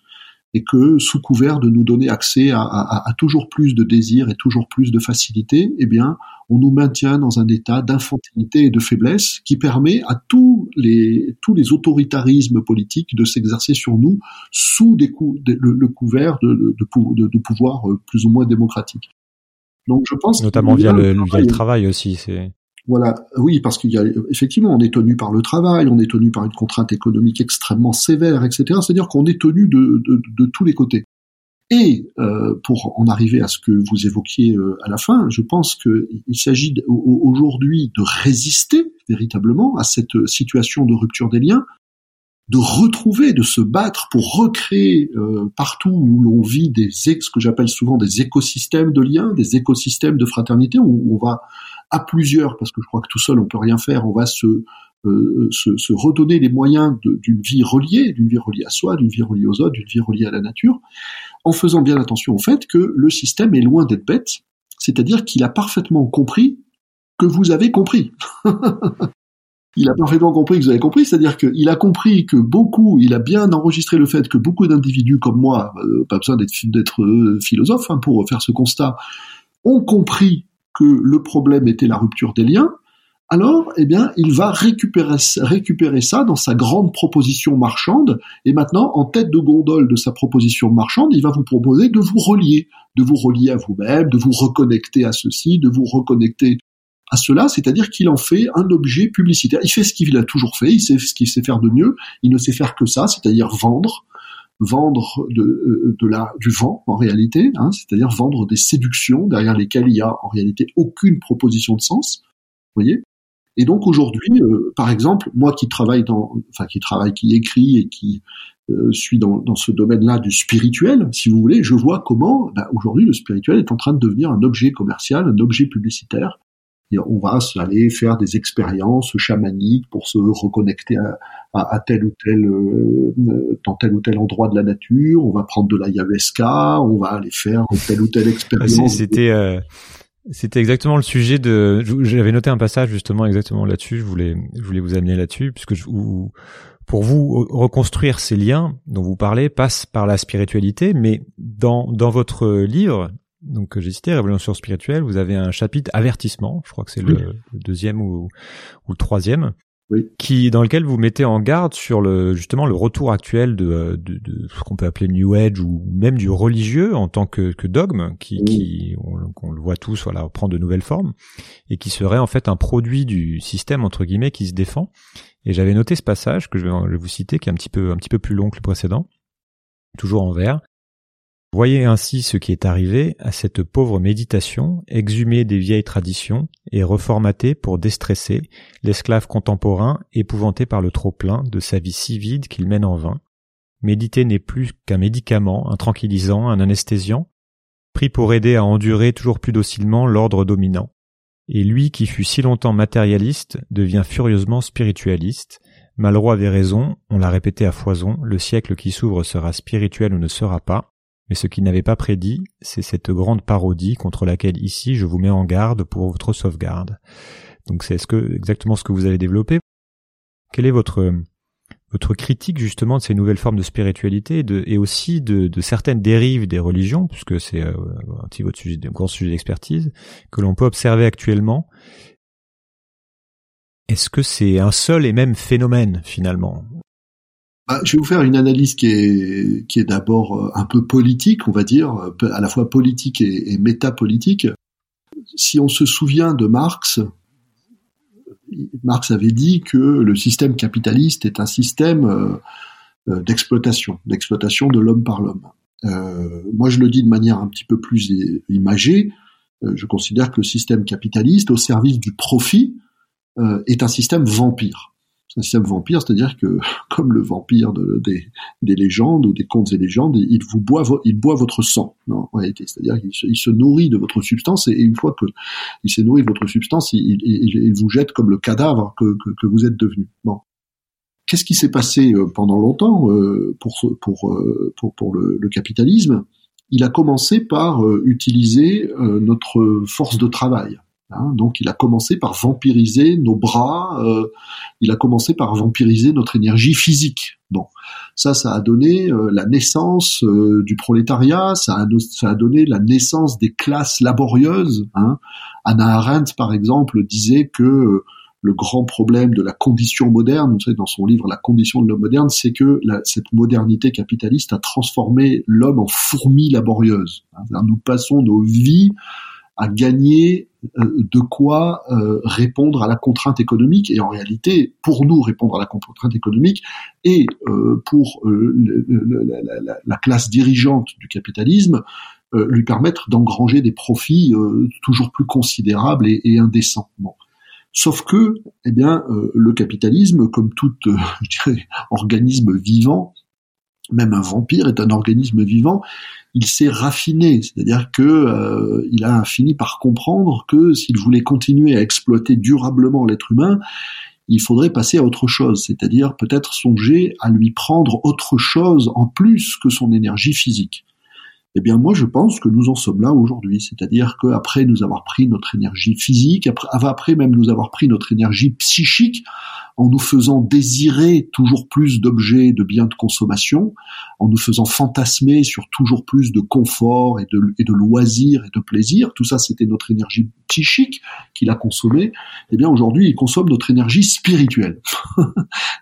et que sous couvert de nous donner accès à, toujours plus de désirs et toujours plus de facilité, eh bien, on nous maintient dans un état d'infantilité et de faiblesse qui permet à tous les autoritarismes politiques de s'exercer sur nous sous le, couvert de, de, de pouvoir euh, plus ou moins démocratique. Donc je pense notamment via le, via le travail aussi. C'est voilà, oui, parce qu'il y a effectivement, on est tenu par le travail, on est tenu par une contrainte économique extrêmement sévère, etc. C'est-à-dire qu'on est tenu de, de, de, tous les côtés. Et euh, pour en arriver à ce que vous évoquiez euh, à la fin, je pense qu'il s'agit aujourd'hui de résister véritablement à cette situation de rupture des liens, de retrouver, de se battre pour recréer euh, partout où l'on vit des ce que j'appelle souvent des écosystèmes de liens, des écosystèmes de fraternité où on va à plusieurs, parce que je crois que tout seul on peut rien faire, on va se euh, se, se, redonner les moyens d'une vie reliée, d'une vie reliée à soi, d'une vie reliée aux autres, d'une vie reliée à la nature, en faisant bien attention au fait que le système est loin d'être bête, c'est-à-dire qu'il a parfaitement compris que vous avez compris. [laughs] il a parfaitement compris que vous avez compris, c'est-à-dire qu'il a compris que beaucoup, il a bien enregistré le fait que beaucoup d'individus comme moi, euh, pas besoin d'être euh, philosophe hein, pour faire ce constat, ont compris que le problème était la rupture des liens, alors, eh bien, il va récupérer, récupérer ça dans sa grande proposition marchande, et maintenant, en tête de gondole de sa proposition marchande, il va vous proposer de vous relier, de vous relier à vous-même, de vous reconnecter à ceci, de vous reconnecter à cela, c'est-à-dire qu'il en fait un objet publicitaire. Il fait ce qu'il a toujours fait, il sait ce qu'il sait faire de mieux, il ne sait faire que ça, c'est-à-dire vendre, vendre de, euh, de la, du vent en réalité, hein, c'est-à-dire vendre des séductions derrière lesquelles il y a en réalité aucune proposition de sens. Voyez et donc aujourd'hui, euh, par exemple, moi qui travaille dans, enfin qui travaille, qui écrit et qui euh, suis dans, dans ce domaine-là du spirituel, si vous voulez, je vois comment bah, aujourd'hui le spirituel est en train de devenir un objet commercial, un objet publicitaire. Et on va aller faire des expériences chamaniques pour se reconnecter à, à, tel ou tel euh, dans tel ou tel endroit de la nature. On va prendre de l'ayahuasca, on va aller faire telle ou telle expérience. C'était c'était exactement le sujet de. J'avais noté un passage justement exactement là-dessus. Je voulais, je voulais vous amener là-dessus, puisque je, pour vous reconstruire ces liens dont vous parlez passe par la spiritualité, mais dans dans votre livre, donc j'ai cité Révolution spirituelle, vous avez un chapitre avertissement. Je crois que c'est le, deuxième ou, ou le troisième. Qui dans lequel vous mettez en garde sur le justement le retour actuel de, de, de ce qu'on peut appeler New Age ou même du religieux en tant que, que dogme qui, qui on, le voit tous voilà prend de nouvelles formes et qui serait en fait un produit du système entre guillemets qui se défend. Et j'avais noté ce passage que je vais, je vais vous citer qui est un petit peu un petit peu plus long que le précédent. Toujours en vert Voyez ainsi ce qui est arrivé à cette pauvre méditation, exhumée des vieilles traditions et reformatée pour déstresser l'esclave contemporain épouvanté par le trop-plein de sa vie si vide qu'il mène en vain. Méditer n'est plus qu'un médicament, un tranquillisant, un anesthésiant, pris pour aider à endurer toujours plus docilement l'ordre dominant. Et lui qui fut si longtemps matérialiste devient furieusement spiritualiste. Malraux avait raison, on l'a répété à foison, le siècle qui s'ouvre sera spirituel ou ne sera pas, mais ce qu'il n'avait pas prédit, c'est cette grande parodie contre laquelle ici je vous mets en garde pour votre sauvegarde. Donc c'est ce que, exactement ce que vous avez développé. Quelle est votre, critique justement de ces nouvelles formes de spiritualité et, de, aussi de, certaines dérives des religions, puisque c'est euh, un petit votre sujet, grand sujet d'expertise, que l'on peut observer actuellement? Est-ce que c'est un seul et même phénomène finalement? Bah, je vais vous faire une analyse qui est, qui est d'abord euh, un peu politique, on va dire, à la fois politique et, métapolitique. Si on se souvient de Marx, Marx avait dit que le système capitaliste est un système euh, euh, d'exploitation, d'exploitation de l'homme par l'homme. Moi, je le dis de manière un petit peu plus imagée. je considère que le système capitaliste, au service du profit, est un système vampire un vampire, c'est-à-dire que, [laughs] comme le vampire de, des, des, légendes ou des contes et légendes, il vous boit, il boit votre sang, en réalité. C'est-à-dire qu'il se, nourrit de votre substance et une fois que il s'est nourri de votre substance, il, vous jette comme le cadavre que, vous êtes devenu. Bon. Qu'est-ce qui s'est passé euh, pendant longtemps euh, euh, pour, le, capitalisme? Il a commencé par utiliser notre force de travail. Hein, donc il a commencé par vampiriser nos bras, euh, il a commencé par vampiriser notre énergie physique. Bon, ça, ça a donné euh, la naissance euh, du prolétariat, ça a, donné la naissance des classes laborieuses. Hein. Anna Arendt, par exemple, disait que le grand problème de la condition moderne, vous savez, dans son livre La condition de l'homme moderne, c'est que cette modernité capitaliste a transformé l'homme en fourmi laborieuse. Hein. Nous passons nos vies à gagner de quoi répondre à la contrainte économique. Et en réalité, pour nous, répondre à la contrainte économique et pour la, classe dirigeante du capitalisme, lui permettre d'engranger des profits toujours plus considérables et. Bon. Sauf que, eh bien, le capitalisme, comme tout, [laughs] organisme vivant, même un vampire est un organisme vivant, il s'est raffiné, c'est-à-dire que euh, il a fini par comprendre que s'il voulait continuer à exploiter durablement l'être humain, il faudrait passer à autre chose, c'est-à-dire peut-être songer à lui prendre autre chose en plus que son énergie physique. Eh bien, moi, je pense que nous en sommes là aujourd'hui, c'est-à-dire qu'après nous avoir pris notre énergie physique, après, après même nous avoir pris notre énergie psychique, en nous faisant désirer toujours plus d'objets, de biens de consommation, en nous faisant fantasmer sur toujours plus de confort et de, loisirs et de plaisir. Tout ça, c'était notre énergie psychique qu'il a consommée. Eh bien, aujourd'hui, il consomme notre énergie spirituelle. [laughs]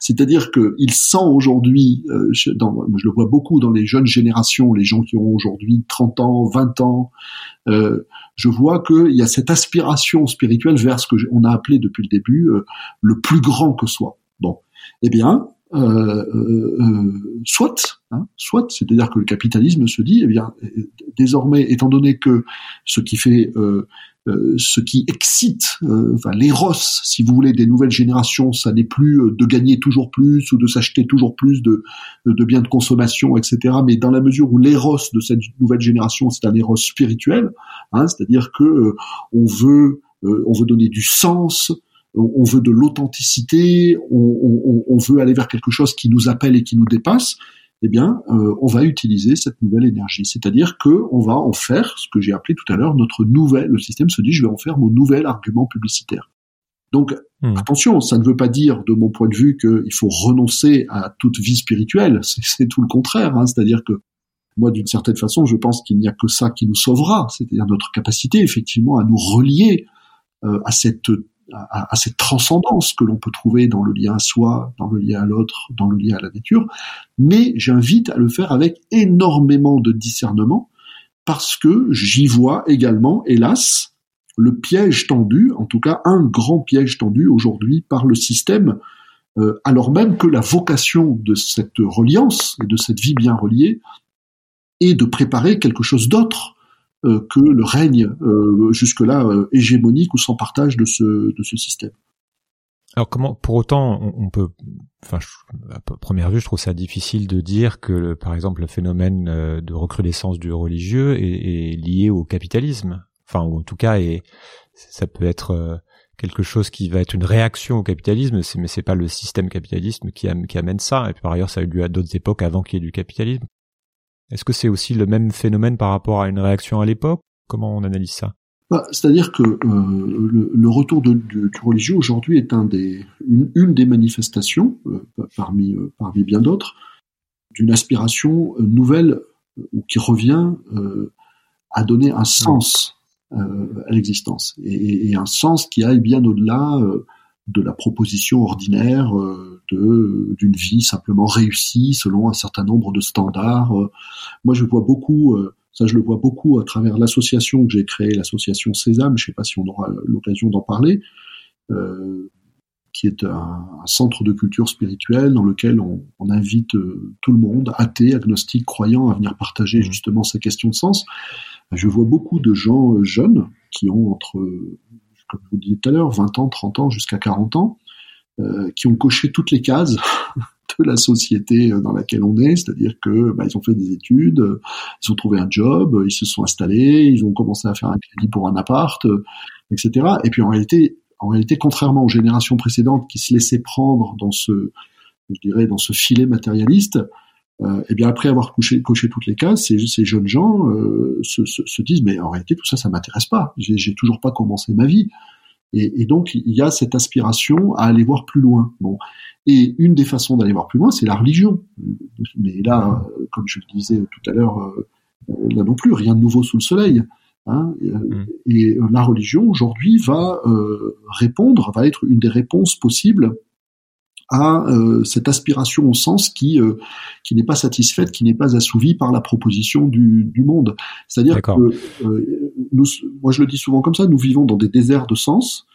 C'est-à-dire qu'il sent aujourd'hui, euh, je, le vois beaucoup dans les jeunes générations, les gens qui ont aujourd'hui 30 ans, 20 ans, euh, je vois qu'il y a cette aspiration spirituelle vers ce que on a appelé depuis le début euh, le plus grand soit. Bon, eh bien, euh, euh, soit, hein, soit, c'est-à-dire que le capitalisme se dit, eh bien, désormais, étant donné que ce qui fait euh, ce qui excite, euh, enfin l'éros, si vous voulez, des nouvelles générations, ça n'est plus euh, de gagner toujours plus ou de s'acheter toujours plus de, de, biens de consommation, etc. Mais dans la mesure où l'éros de cette nouvelle génération, c'est un éros spirituel, hein, c'est-à-dire que on veut on veut donner du sens, on veut de l'authenticité, on, on, on, veut aller vers quelque chose qui nous appelle et qui nous dépasse eh bien, euh, on va utiliser cette nouvelle énergie. C'est-à-dire que on va en faire ce que j'ai appelé tout à l'heure notre nouvelle. Le système se dit, je vais en faire mon nouvel argument publicitaire. Donc, hmm. attention, ça ne veut pas dire, de mon point de vue, qu'il faut renoncer à toute vie spirituelle. [laughs] C'est tout le contraire. Hein. C'est-à-dire que moi, d'une certaine façon, je pense qu'il n'y a que ça qui nous sauvera, c'est-à-dire notre capacité, effectivement, à nous relier euh, à cette à, cette transcendance que l'on peut trouver dans le lien à soi, dans le lien à l'autre, dans le lien à la nature, mais j'invite à le faire avec énormément de discernement, parce que j'y vois également, hélas, le piège tendu, en tout cas un grand piège tendu aujourd'hui par le système, euh, alors même que la vocation de cette reliance et de cette vie bien reliée est de préparer quelque chose d'autre, que le règne euh, jusque-là euh, hégémonique ou sans partage de ce, de ce système. Alors comment, pour autant, on, peut, enfin, à première vue, je trouve ça difficile de dire que, par exemple, le phénomène de recrudescence du religieux est, lié au capitalisme. Enfin, ou en tout cas, et ça peut être quelque chose qui va être une réaction au capitalisme, mais c'est pas le système capitaliste qui, qui amène ça. Et puis, par ailleurs, ça a eu lieu à d'autres époques avant qu'il y ait du capitalisme. Est-ce que c'est aussi le même phénomène par rapport à une réaction à l'époque? Comment on analyse ça? Bah, C'est-à-dire que euh, le, retour du religieux aujourd'hui est une, des manifestations, euh, parmi, euh, parmi bien d'autres, d'une aspiration nouvelle ou qui revient à donner un sens à l'existence. Et, un sens qui aille bien au-delà de la proposition ordinaire euh, de d'une vie simplement réussie selon un certain nombre de standards. Euh, moi, je vois beaucoup, euh, ça je le vois beaucoup à travers l'association que j'ai créée, l'association Sésame. Je ne sais pas si on aura l'occasion d'en parler, qui est un, centre de culture spirituelle dans lequel on, on invite tout le monde, athées, agnostiques, croyants, à venir partager mmh. justement ces questions de sens. Je vois beaucoup de gens jeunes qui ont entre je vous disais tout à l'heure, 20 ans, 30 ans, jusqu'à 40 ans, euh, qui ont coché toutes les cases [laughs] de la société dans laquelle on est, c'est-à-dire que bah, ils ont fait des études, ils ont trouvé un job, ils se sont installés, ils ont commencé à faire un crédit pour un appart, etc. Et puis en réalité, en réalité, contrairement aux générations précédentes qui se laissaient prendre dans ce, je dirais, dans ce filet matérialiste, euh, et bien après avoir coché, coché toutes les cases, ces, ces jeunes gens euh, se, se, se, disent mais en réalité tout ça ça m'intéresse pas, j'ai toujours pas commencé ma vie. Et, et, donc il y a cette aspiration à aller voir plus loin. Bon, et une des façons d'aller voir plus loin, c'est la religion. Mais là, comme je le disais tout à l'heure, euh, là non plus rien de nouveau sous le soleil. Hein, mmh. Et la religion aujourd'hui va euh, répondre, va être une des réponses possibles à euh, cette aspiration au sens qui euh, qui n'est pas satisfaite, qui n'est pas assouvie par la proposition du, du monde. C'est-à-dire que euh, nous, moi je le dis souvent comme ça, nous vivons dans des déserts de sens,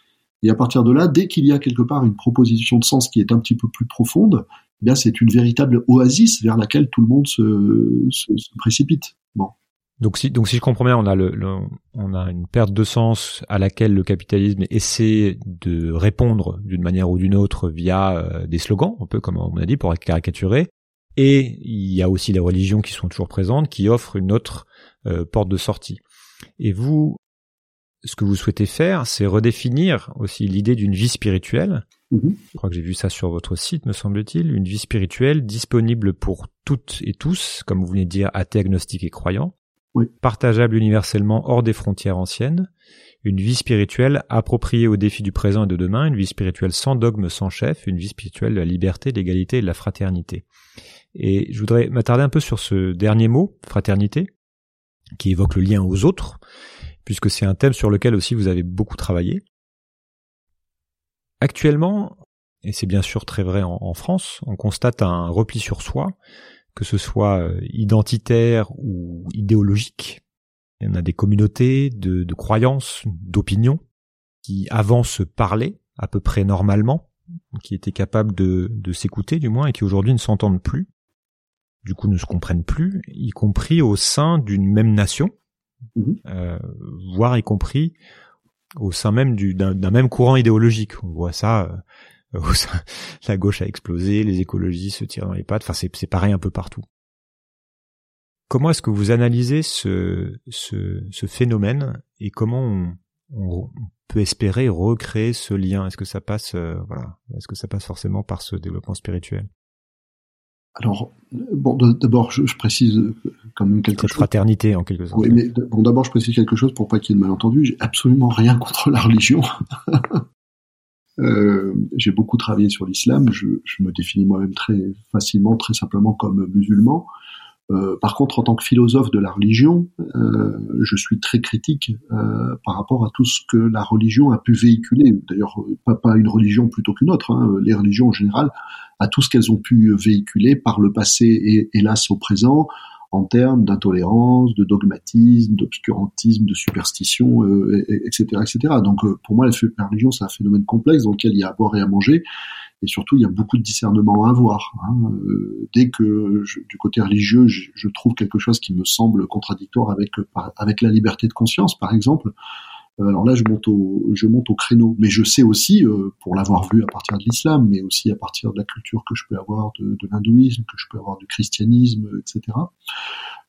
et à partir de là, dès qu'il y a quelque part une proposition de sens qui est un petit peu plus profonde, eh bien c'est une véritable oasis vers laquelle tout le monde se, se, se précipite. Bon. Donc si, donc si je comprends bien, on a, le, on a une perte de sens à laquelle le capitalisme essaie de répondre d'une manière ou d'une autre via euh, des slogans, un peu comme on a dit, pour être caricaturé. Et il y a aussi les religions qui sont toujours présentes, qui offrent une autre euh, porte de sortie. Et vous, ce que vous souhaitez faire, c'est redéfinir aussi l'idée d'une vie spirituelle. Mhm. Je crois que j'ai vu ça sur votre site, me semble-t-il. Une vie spirituelle disponible pour toutes et tous, comme vous venez de dire, athées, agnostiques et croyants partageable universellement hors des frontières anciennes, une vie spirituelle appropriée aux défis du présent et de demain, une vie spirituelle sans dogme, sans chef, une vie spirituelle de la liberté, de l'égalité et de la fraternité. Et je voudrais m'attarder un peu sur ce dernier mot, fraternité, qui évoque le lien aux autres, puisque c'est un thème sur lequel aussi vous avez beaucoup travaillé. Actuellement, et c'est bien sûr très vrai en France, on constate un repli sur soi, que ce soit euh, identitaire ou idéologique. Il y en a des communautés de, de croyances, d'opinions, qui avant se parlaient à peu près normalement, qui étaient capables de, de s'écouter du moins, et qui aujourd'hui ne s'entendent plus, du coup ne se comprennent plus, y compris au sein d'une même nation, Mhm. euh, voire y compris au sein même du- d'un d'un même courant idéologique. On voit ça [laughs] la gauche a explosé, les écologistes se tirent dans les pattes. Enfin, c'est c'est pareil un peu partout. Comment est-ce que vous analysez ce, ce, ce phénomène et comment on, on peut espérer recréer ce lien? Est-ce que ça passe, euh, voilà, est-ce que ça passe forcément par ce développement spirituel, Alors, bon, d'abord, je, je précise euh, quand même quelque cette chose. fraternité en quelque sorte Oui, mais bon, d'abord, je précise quelque chose pour pas qu'il y ait de malentendu. J'ai absolument rien contre la religion. [laughs] Euh, j'ai beaucoup travaillé sur l'islam. Je, je me définis moi-même très facilement, très simplement comme musulman. Euh, par contre, en tant que philosophe de la religion, euh, je suis très critique euh, par rapport à tout ce que la religion a pu véhiculer. D'ailleurs, pas, pas une religion plutôt qu'une autre. Hein. Les religions en général, à tout ce qu'elles ont pu véhiculer par le passé et hélas au présent, en termes d'intolérance, de dogmatisme, d'obscurantisme, de superstition, euh, et- et- etc., etc. Donc, euh, pour moi, la, religion, c'est un phénomène complexe dans lequel il y a à boire et à manger, et surtout, il y a beaucoup de discernement à avoir. hein. Euh, dès que je- du côté religieux, je, je trouve quelque chose qui me semble contradictoire avec par- avec la liberté de conscience, par exemple, euh, alors là, je monte au, je monte au créneau. Mais je sais aussi, euh, pour l'avoir vu à partir de l'islam, mais aussi à partir de la culture que je peux avoir de, de l'hindouisme, que je peux avoir du christianisme, etc.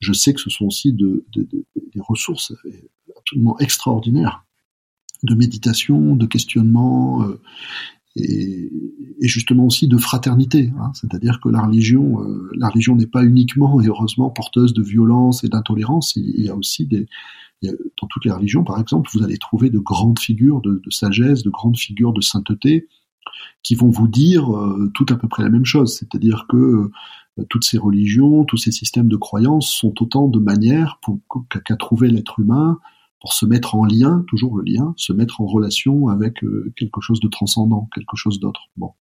Je sais que ce sont aussi de, de- de- des ressources absolument extraordinaires de méditation, de questionnement. euh, et, justement aussi de fraternité, hein. c'est-à-dire que la religion, euh, la religion n'est pas uniquement et heureusement porteuse de violence et d'intolérance. Il, y a aussi des, dans toutes les religions, par exemple, vous allez trouver de grandes figures de, sagesse, de grandes figures de sainteté, qui vont vous dire euh, tout à peu près la même chose. C'est-à-dire que euh, toutes ces religions, tous ces systèmes de croyances sont autant de manières qu'a qu'a trouvé l'être humain pour se mettre en lien, toujours le lien, se mettre en relation avec euh, quelque chose de transcendant, quelque chose d'autre. Bon.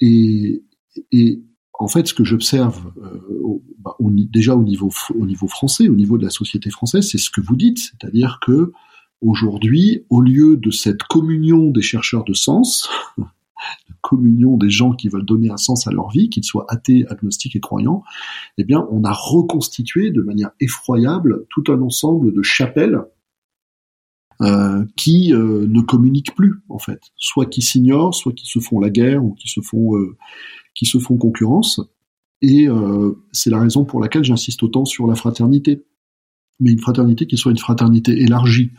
Et, et en fait, ce que j'observe euh, bah, déjà au niveau, français, au niveau de la société française, c'est ce que vous dites, c'est-à-dire que aujourd'hui, au lieu de cette communion des chercheurs de sens, [laughs] de communion des gens qui veulent donner un sens à leur vie, qu'ils soient athées, agnostiques et croyants, eh bien, on a reconstitué de manière effroyable tout un ensemble de chapelles euh, qui euh, ne communiquent plus, en fait, soit qui s'ignorent, soit qui se font la guerre ou qui se font qui se font concurrence. Et euh, c'est la raison pour laquelle j'insiste autant sur la fraternité, mais une fraternité qui soit une fraternité élargie.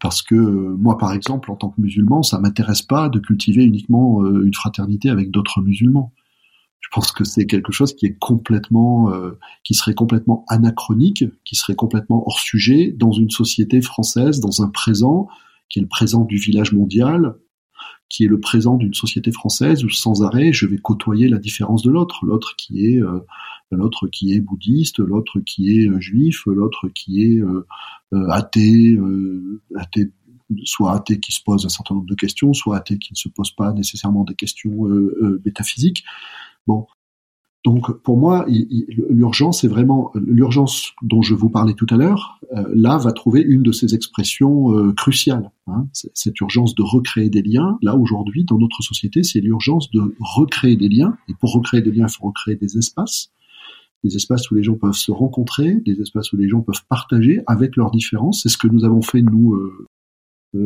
Parce que euh, moi, par exemple, en tant que musulman, ça m'intéresse pas de cultiver uniquement euh, une fraternité avec d'autres musulmans. Je pense que c'est quelque chose qui est complètement, qui serait complètement anachronique, qui serait complètement hors sujet dans une société française, dans un présent qui est le présent du village mondial, qui est le présent d'une société française où sans arrêt je vais côtoyer la différence de l'autre, l'autre qui est euh, l'autre qui est bouddhiste, l'autre qui est euh, juif, l'autre qui est euh, athée, athée soit athée qui se pose un certain nombre de questions, soit athée qui ne se pose pas nécessairement des questions métaphysiques. Bon, donc pour moi, l'urgence est vraiment l'urgence dont je vous parlais tout à l'heure. Euh, là, va trouver une de ces expressions cruciales. Hein, cette urgence de recréer des liens. Là aujourd'hui, dans notre société, c'est l'urgence de recréer des liens. Et pour recréer des liens, il faut recréer des espaces des espaces où les gens peuvent se rencontrer, des espaces où les gens peuvent partager avec leurs différences. C'est ce que nous avons fait, nous, euh, euh,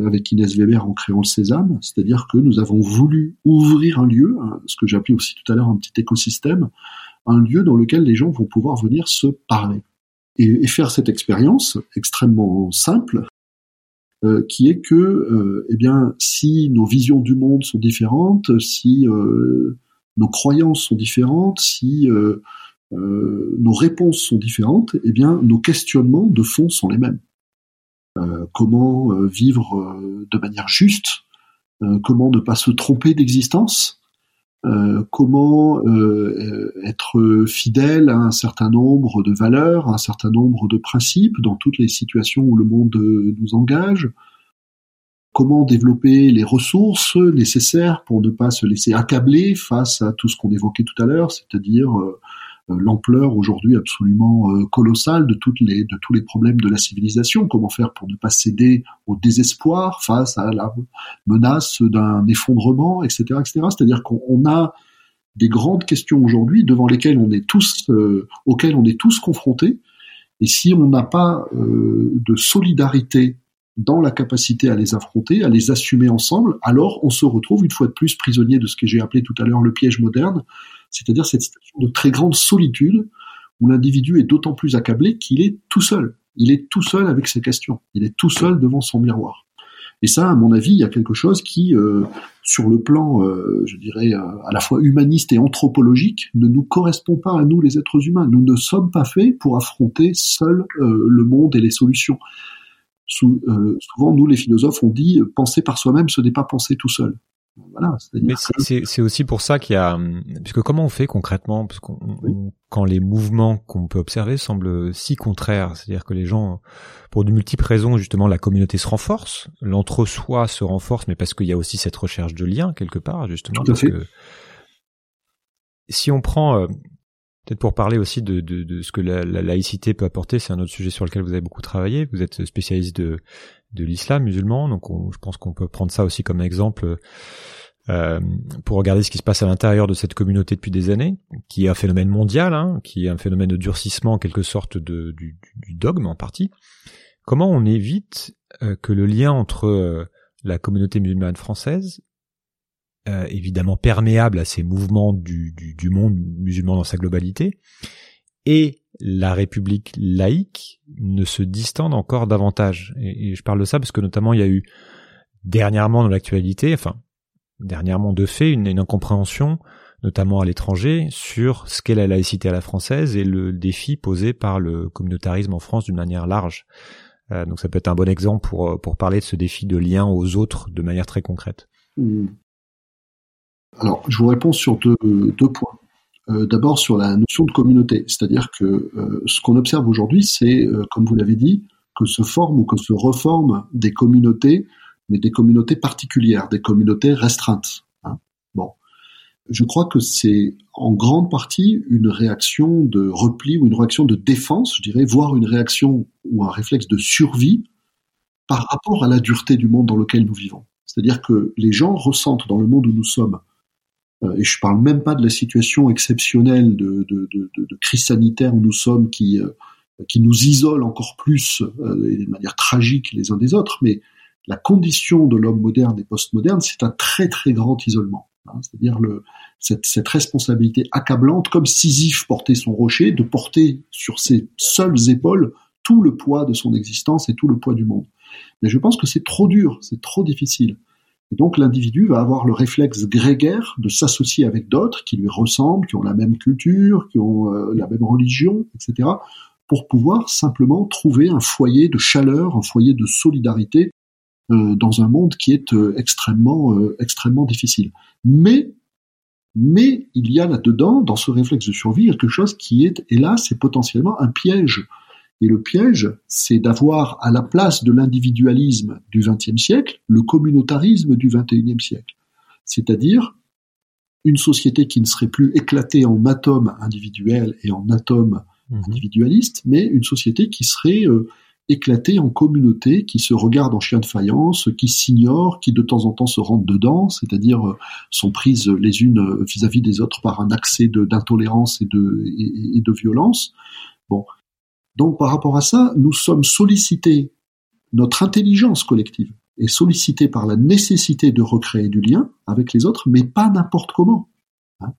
avec Inès Weber en créant le Sésame, c'est-à-dire que nous avons voulu ouvrir un lieu, hein, ce que appelé aussi tout à l'heure un petit écosystème, un lieu dans lequel les gens vont pouvoir venir se parler. Et, faire cette expérience extrêmement simple, euh, qui est que, eh bien, si nos visions du monde sont différentes, si nos croyances sont différentes, si euh, nos réponses sont différentes, eh bien nos questionnements de fond sont les mêmes. Euh, comment euh, vivre de manière juste, comment ne pas se tromper d'existence, comment être fidèle à un certain nombre de valeurs, à un certain nombre de principes dans toutes les situations où le monde nous engage, comment développer les ressources nécessaires pour ne pas se laisser accabler face à tout ce qu'on évoquait tout à l'heure, c'est-à-dire euh, l'ampleur aujourd'hui absolument euh, colossale de toutes les de tous les problèmes de la civilisation. Comment faire pour ne pas céder au désespoir face à la menace d'un effondrement, etc., etc. C'est-à-dire qu'on a des grandes questions aujourd'hui devant lesquelles on est tous euh, auxquelles on est tous confrontés. Et si on n'a pas de solidarité dans la capacité à les affronter, à les assumer ensemble, alors on se retrouve une fois de plus prisonnier de ce que j'ai appelé tout à l'heure le piège moderne, c'est-à-dire cette situation de très grande solitude où l'individu est d'autant plus accablé qu'il est tout seul. Il est tout seul avec ses questions. Il est tout seul devant son miroir. Et ça, à mon avis, il y a quelque chose qui, euh, sur le plan, euh, je dirais, euh, à la fois humaniste et anthropologique, ne nous correspond pas à nous, les êtres humains. Nous ne sommes pas faits pour affronter seuls le monde et les solutions. souvent, nous, les philosophes, on dit penser par soi-même, ce n'est pas penser tout seul. Mais c'est aussi pour ça qu'il y a, puisque comment on fait concrètement, parce quand les mouvements qu'on peut observer semblent si contraires, c'est-à-dire que les gens, pour de multiples raisons, justement, la communauté se renforce, l'entre-soi se renforce, mais parce qu'il y a aussi cette recherche de lien quelque part, justement. parce que si on prend, euh, peut-être pour parler aussi de, de, de ce que la, la, laïcité peut apporter, c'est un autre sujet sur lequel vous avez beaucoup travaillé. Vous êtes spécialiste de de l'islam musulman. Donc je pense qu'on peut prendre ça aussi comme exemple euh, pour regarder ce qui se passe à l'intérieur de cette communauté depuis des années, qui est un phénomène mondial, hein, qui est un phénomène de durcissement en quelque sorte de, du, dogme en partie. Comment on évite euh, que le lien entre euh, la communauté musulmane française, évidemment perméable à ces mouvements du, du, du monde musulman dans sa globalité, et la République laïque ne se distende encore davantage. Et, je parle de ça parce que notamment il y a eu dernièrement dans l'actualité, enfin dernièrement de fait, une, incompréhension, notamment à l'étranger, sur ce qu'est la laïcité à la française et le défi posé par le communautarisme en France d'une manière large. Euh, donc ça peut être un bon exemple pour, pour parler de ce défi de lien aux autres de manière très concrète. Mmh. Alors, je vous réponds sur deux, deux points. Euh, d'abord sur la notion de communauté, c'est-à-dire que euh, ce qu'on observe aujourd'hui, c'est, euh, comme vous l'avez dit, que se forment ou que se reforment des communautés, mais des communautés particulières, des communautés restreintes. Hein. Bon, je crois que c'est en grande partie une réaction de repli ou une réaction de défense, je dirais, voire une réaction ou un réflexe de survie par rapport à la dureté du monde dans lequel nous vivons. C'est-à-dire que les gens ressentent dans le monde où nous sommes et je parle même pas de la situation exceptionnelle de, de, de, de crise sanitaire où nous sommes, qui, euh, qui nous isole encore plus euh, et de manière tragique les uns des autres, mais la condition de l'homme moderne et postmoderne, c'est un très très grand isolement. Hein, C'est-à-dire cette, cette, responsabilité accablante, comme Sisyphe portait son rocher, de porter sur ses seules épaules tout le poids de son existence et tout le poids du monde. Mais je pense que c'est trop dur, c'est trop difficile. Et donc l'individu va avoir le réflexe grégaire de s'associer avec d'autres qui lui ressemblent, qui ont la même culture, qui ont euh, la même religion, etc., pour pouvoir simplement trouver un foyer de chaleur, un foyer de solidarité euh, dans un monde qui est euh, extrêmement, extrêmement difficile. Mais, mais il y a là-dedans, dans ce réflexe de survie, quelque chose qui est, hélas, c'est potentiellement un piège Et le piège, c'est d'avoir à la place de l'individualisme du XXe siècle le communautarisme du XXIe siècle. C'est-à-dire une société qui ne serait plus éclatée en atomes individuels et en atomes Mhm. individualistes, mais une société qui serait euh, éclatée en communautés, qui se regardent en chien de faïence, qui s'ignorent, qui de temps en temps se rentrent dedans, c'est-à-dire euh, sont prises les unes euh, vis-à-vis des autres par un accès d'intolérance et de, et, et de violence. Bon. Donc par rapport à ça, nous sommes sollicités, notre intelligence collective est sollicitée par la nécessité de recréer du lien avec les autres, mais pas n'importe comment. hein.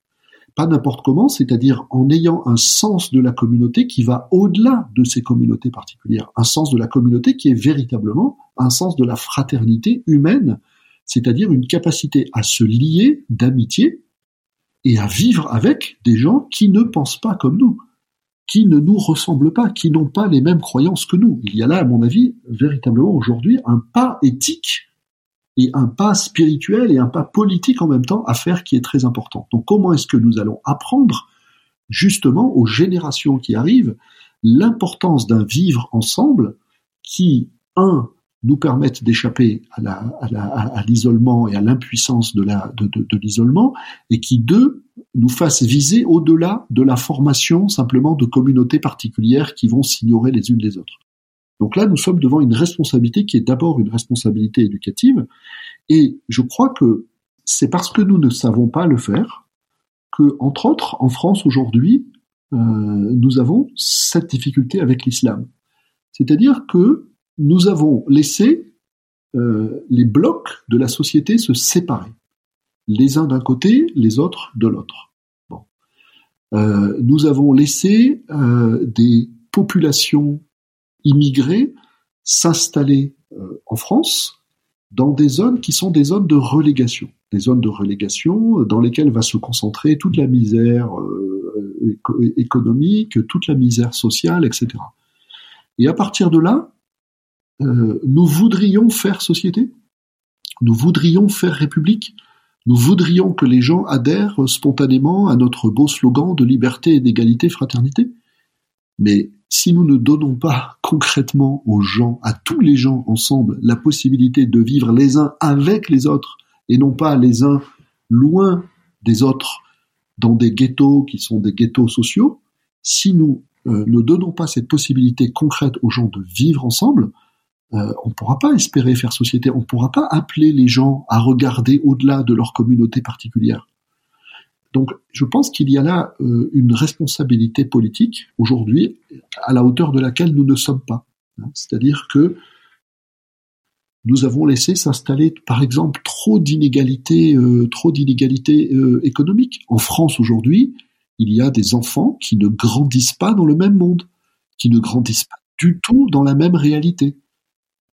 Pas n'importe comment, c'est-à-dire en ayant un sens de la communauté qui va au-delà de ces communautés particulières, un sens de la communauté qui est véritablement un sens de la fraternité humaine, c'est-à-dire une capacité à se lier d'amitié et à vivre avec des gens qui ne pensent pas comme nous qui ne nous ressemblent pas, qui n'ont pas les mêmes croyances que nous. Il y a là, à mon avis, véritablement aujourd'hui un pas éthique et un pas spirituel et un pas politique en même temps à faire qui est très important. Donc comment est-ce que nous allons apprendre justement aux générations qui arrivent l'importance d'un vivre ensemble qui, un, nous permette d'échapper à l'isolement et à l'impuissance de l'isolement, et qui, deux, nous fasse viser au-delà de la formation simplement de communautés particulières qui vont s'ignorer les unes les autres. Donc là, nous sommes devant une responsabilité qui est d'abord une responsabilité éducative, et je crois que c'est parce que nous ne savons pas le faire que, entre autres, en France aujourd'hui, euh, nous avons cette difficulté avec l'islam. C'est-à-dire que nous avons laissé euh, les blocs de la société se séparer les uns d'un côté, les autres de l'autre. Euh, nous avons laissé euh, des populations immigrées s'installer euh, en France dans des zones qui sont des zones de relégation, des zones de relégation dans lesquelles va se concentrer toute la misère éco- économique, toute la misère sociale, etc. Et à partir de là, nous voudrions faire société, nous voudrions faire république, nous voudrions que les gens adhèrent spontanément à notre beau slogan de liberté, d'égalité, fraternité. Mais si nous ne donnons pas concrètement aux gens, à tous les gens ensemble, la possibilité de vivre les uns avec les autres et non pas les uns loin des autres dans des ghettos qui sont des ghettos sociaux, si nous euh, ne donnons pas cette possibilité concrète aux gens de vivre ensemble, euh, on ne pourra pas espérer faire société, on ne pourra pas appeler les gens à regarder au-delà de leur communauté particulière. Donc je pense qu'il y a là euh, une responsabilité politique aujourd'hui à la hauteur de laquelle nous ne sommes pas. hein. C'est-à-dire que nous avons laissé s'installer, par exemple, trop d'inégalités, euh, trop d'inégalités économiques. En France aujourd'hui, il y a des enfants qui ne grandissent pas dans le même monde, qui ne grandissent pas du tout dans la même réalité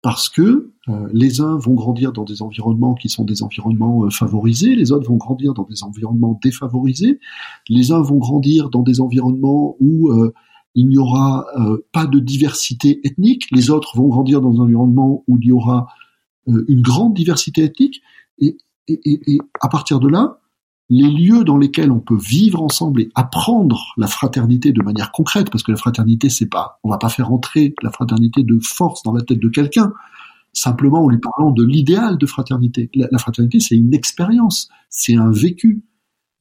parce que euh, les uns vont grandir dans des environnements qui sont des environnements euh, favorisés, les autres vont grandir dans des environnements défavorisés, les uns vont grandir dans des environnements où euh, il n'y aura pas de diversité ethnique, les autres vont grandir dans des environnements où il y aura une grande diversité ethnique, et, et, et, et à partir de là, les lieux dans lesquels on peut vivre ensemble et apprendre la fraternité de manière concrète, parce que la fraternité, c'est pas, on va pas faire entrer la fraternité de force dans la tête de quelqu'un, simplement en lui parlant de l'idéal de fraternité. La, la fraternité, c'est une expérience, c'est un vécu.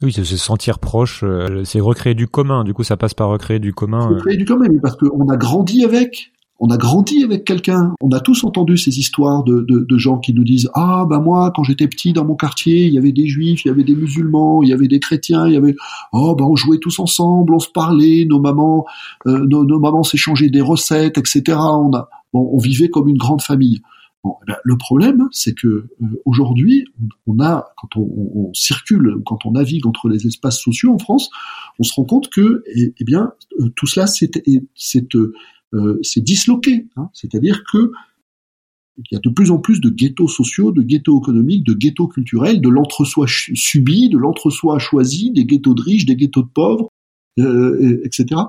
Oui, c'est se sentir proche, euh, c'est recréer du commun. Du coup, ça passe par recréer du commun. Faut euh. du quand même, parce qu'on a grandi avec. On a grandi avec quelqu'un. On a tous entendu ces histoires de, de, de gens qui nous disent ah bah moi quand j'étais petit dans mon quartier il y avait des juifs, il y avait des musulmans, il y avait des chrétiens, il y avait oh bah on jouait tous ensemble, on se parlait, nos mamans euh, nos, nos mamans s'échangeaient des recettes etc. On a bon, on vivait comme une grande famille. Bon, eh ben, le problème, c'est que euh, aujourd'hui, on, a, quand on, on, on circule, quand on navigue entre les espaces sociaux en France, on se rend compte que, eh, eh bien, euh, tout cela, c'est c'est euh, disloqué. Hein, C'est-à-dire que il y a de plus en plus de ghettos sociaux, de ghettos économiques, de ghettos culturels, de l'entre-soi subi, de l'entre-soi choisi, des ghettos de riches, des ghettos de pauvres, euh, et- etc.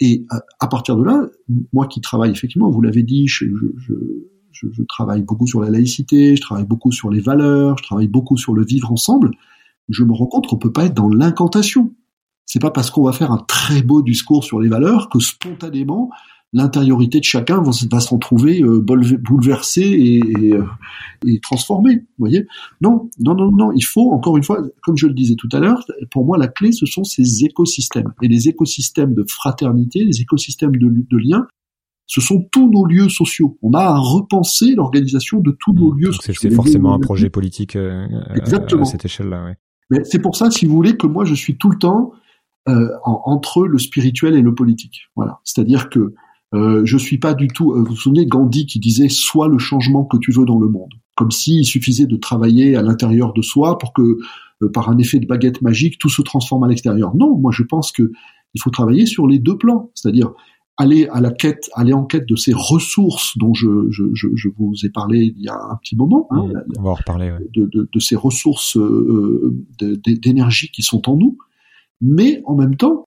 Et à partir de là, moi qui travaille effectivement, vous l'avez dit, je, je, je, je travaille beaucoup sur la laïcité, je travaille beaucoup sur les valeurs, je travaille beaucoup sur le vivre ensemble. Je me rends compte qu'on peut pas être dans l'incantation. C'est pas parce qu'on va faire un très beau discours sur les valeurs que spontanément l'intériorité de chacun va, va s'en trouver euh, bouleversée et, et, euh, et, transformée. Vous voyez? Non, non, non, non. Il faut encore une fois, comme je le disais tout à l'heure, pour moi la clé ce sont ces écosystèmes et les écosystèmes de fraternité, les écosystèmes de, de liens. Ce sont tous nos lieux sociaux. On a à repenser l'organisation de tous nos mmh. lieux sociaux. C'est forcément un projet politique euh, Exactement. à cette échelle-là. Ouais. Mais c'est pour ça, si vous voulez, que moi je suis tout le temps euh, entre le spirituel et le politique. Voilà. C'est-à-dire que euh, je suis pas du tout. Euh, vous vous souvenez Gandhi qui disait "Sois le changement que tu veux dans le monde", comme s'il suffisait de travailler à l'intérieur de soi pour que, euh, par un effet de baguette magique, tout se transforme à l'extérieur. Non, moi je pense que il faut travailler sur les deux plans, c'est-à-dire aller à la quête, aller en quête de ces ressources dont je, je, je, je vous ai parlé il y a un petit moment. Hein, on va en reparler. Ouais. De, de, de, ces ressources euh, d'énergie qui sont en nous, mais en même temps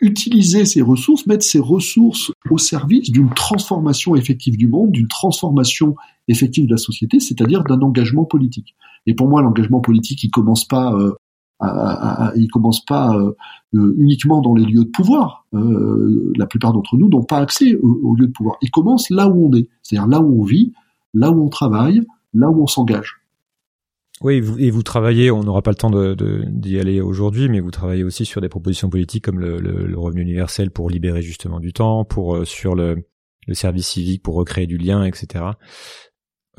utiliser ces ressources, mettre ces ressources au service d'une transformation effective du monde, d'une transformation effective de la société, c'est-à-dire d'un engagement politique. Et pour moi, l'engagement politique, il commence pas, euh, il commence pas euh, euh, uniquement dans les lieux de pouvoir. Euh, la plupart d'entre nous n'ont pas accès aux lieux de pouvoir. Il commence là où on est, c'est-à-dire là où on vit, là où on travaille, là où on s'engage. Oui, et vous travaillez, on n'aura pas le temps d'y de, aller aujourd'hui, mais vous travaillez aussi sur des propositions politiques comme le, le, revenu universel pour libérer justement du temps, pour euh, sur le, le, service civique pour recréer du lien, etc.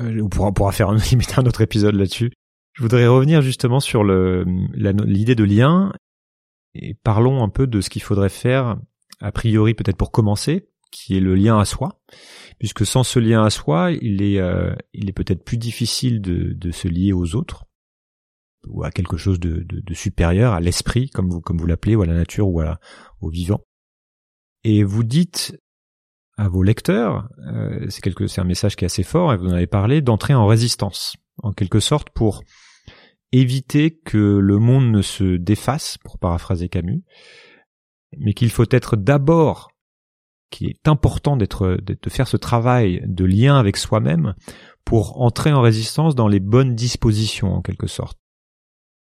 Euh, on, pourra, on pourra faire un, [laughs] un autre épisode là-dessus. Je voudrais revenir justement sur l'idée de lien et parlons un peu de ce qu'il faudrait faire a priori peut-être pour commencer, qui est le lien à soi puisque sans ce lien à soi, il est, euh, il est peut-être plus difficile de, de, se lier aux autres ou à quelque chose de, de, de supérieur, à l'esprit, comme vous, comme vous l'appelez, ou à la nature, ou à, au vivant. Et vous dites à vos lecteurs, euh, c'est quelque, c'est un message qui est assez fort, et vous en avez parlé, d'entrer en résistance, en quelque sorte, pour éviter que le monde ne se défasse, pour paraphraser Camus, mais qu'il faut être d'abord qui est important d'être de faire ce travail de lien avec soi-même pour entrer en résistance dans les bonnes dispositions en quelque sorte.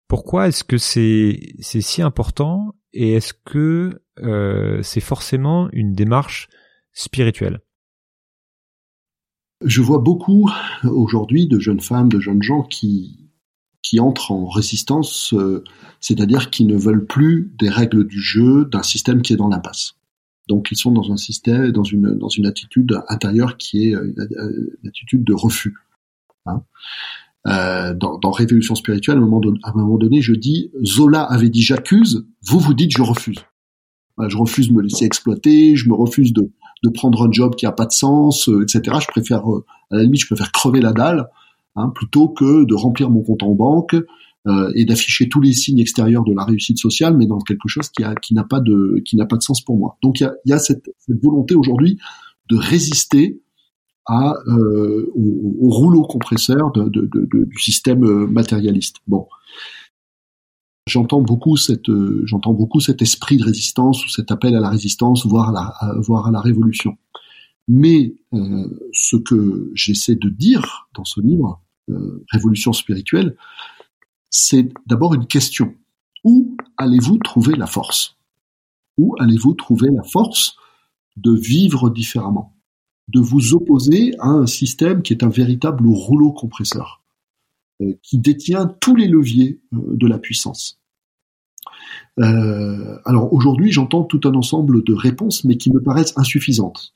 Pourquoi est-ce que c'est c'est si important et est-ce que euh, c'est forcément une démarche spirituelle? Je vois beaucoup aujourd'hui de jeunes femmes, de jeunes gens qui qui entrent en résistance, euh, c'est-à-dire qui ne veulent plus des règles du jeu d'un système qui est dans l'impasse. Donc ils sont dans un système, dans une dans une attitude intérieure qui est euh, une, attitude de refus. Hein. Euh, dans, dans, Révolution spirituelle, à un, moment donné, à je dis Zola avait dit j'accuse, vous vous dites je refuse. je refuse de me laisser exploiter, je me refuse de, de prendre un job qui a pas de sens, euh, etc. Je préfère, à la limite, je préfère crever la dalle hein, plutôt que de remplir mon compte en banque, euh, et d'afficher tous les signes extérieurs de la réussite sociale, mais dans quelque chose qui, n'a pas de qui n'a pas de sens pour moi. Donc il y a, cette, volonté aujourd'hui de résister euh, au, au, rouleau compresseur du système euh, matérialiste. Bon, j'entends beaucoup cette j'entends beaucoup cet esprit de résistance ou cet appel à la résistance, voire à la, voire à la révolution. Mais ce que j'essaie de dire dans ce livre, Révolution spirituelle, c'est d'abord une question. Où allez-vous trouver la force? Où allez-vous trouver la force de vivre différemment? De vous opposer à un système qui est un véritable rouleau compresseur, euh, qui détient tous les leviers euh, de la puissance? Euh, alors aujourd'hui, j'entends tout un ensemble de réponses, mais qui me paraissent insuffisantes.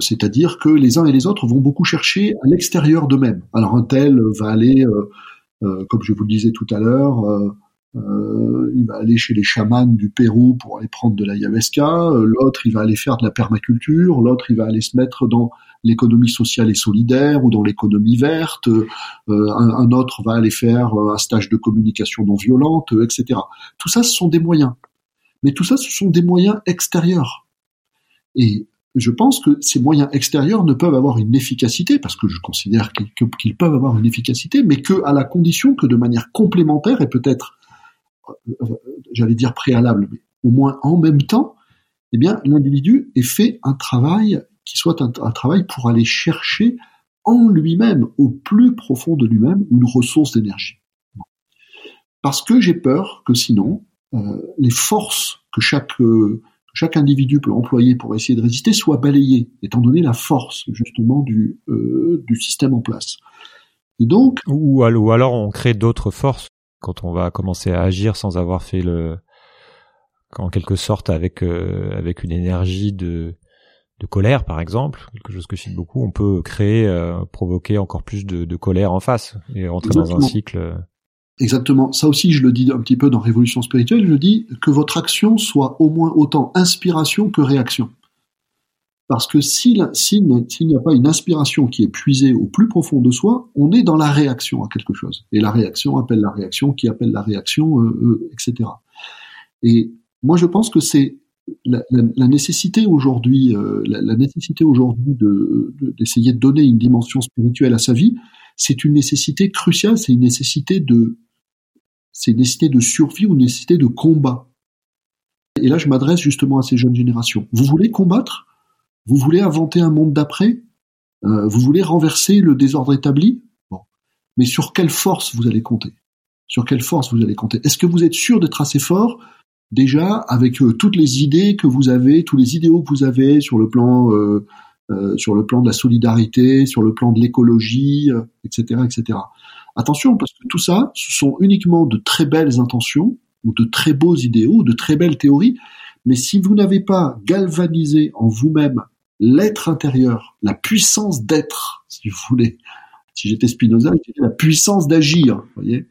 C'est-à-dire que les uns et les autres vont beaucoup chercher à l'extérieur d'eux-mêmes. Alors un tel va aller comme je vous le disais tout à l'heure, euh, euh, il va aller chez les chamans du Pérou pour aller prendre de la ayahuasca, l'autre il va aller faire de la permaculture, l'autre il va aller se mettre dans l'économie sociale et solidaire ou dans l'économie verte, un, autre va aller faire un stage de communication non violente, etc. Tout ça, ce sont des moyens. Mais tout ça, ce sont des moyens extérieurs. Je pense que ces moyens extérieurs ne peuvent avoir une efficacité, parce que je considère qu'ils peuvent avoir une efficacité, mais que à la condition que de manière complémentaire et peut-être, euh, j'allais dire préalable, mais au moins en même temps, eh bien, l'individu ait fait un travail qui soit un, travail pour aller chercher en lui-même, au plus profond de lui-même, une ressource d'énergie. Parce que j'ai peur que sinon, euh, les forces que chaque euh, chaque individu peut employer pour essayer de résister soit balayé, étant donné la force justement du, euh, du système en place. Et donc, ou, alors on crée d'autres forces quand on va commencer à agir sans avoir fait le, en quelque sorte avec euh, avec une énergie de de colère par exemple, quelque chose que je cite beaucoup, on peut créer, euh, provoquer encore plus de, de, colère en face et rentrer dans un cycle. Exactement. Ça aussi, je le dis un petit peu dans Révolution spirituelle, je dis que votre action soit au moins autant inspiration que réaction. Parce que s'il n'y a pas une inspiration qui est puisée au plus profond de soi, on est dans la réaction à quelque chose. Et la réaction appelle la réaction, qui appelle la réaction, euh, euh, etc. Et moi, je pense que c'est la, nécessité aujourd'hui, euh, la, nécessité aujourd'hui de d'essayer de donner une dimension spirituelle à sa vie, c'est une nécessité cruciale, c'est une nécessité de c'est une nécessité de survie ou une nécessité de combat. Et là, je m'adresse justement à ces jeunes générations. Vous voulez combattre? Vous voulez inventer un monde d'après? Euh, Vous voulez renverser le désordre établi? Bon. Mais sur quelle force vous allez compter? Sur quelle force vous allez compter? Est-ce que vous êtes sûr d'être assez fort? Déjà avec euh, toutes les idées que vous avez, tous les idéaux que vous avez sur le plan euh, sur le plan de la solidarité, sur le plan de l'écologie, etc., etc. Attention, parce que tout ça, ce sont uniquement de très belles intentions, ou de très beaux idéaux, ou de très belles théories, mais si vous n'avez pas galvanisé en vous-même l'être intérieur, la puissance d'être, si vous voulez, si j'étais Spinoza, la puissance d'agir, voyez,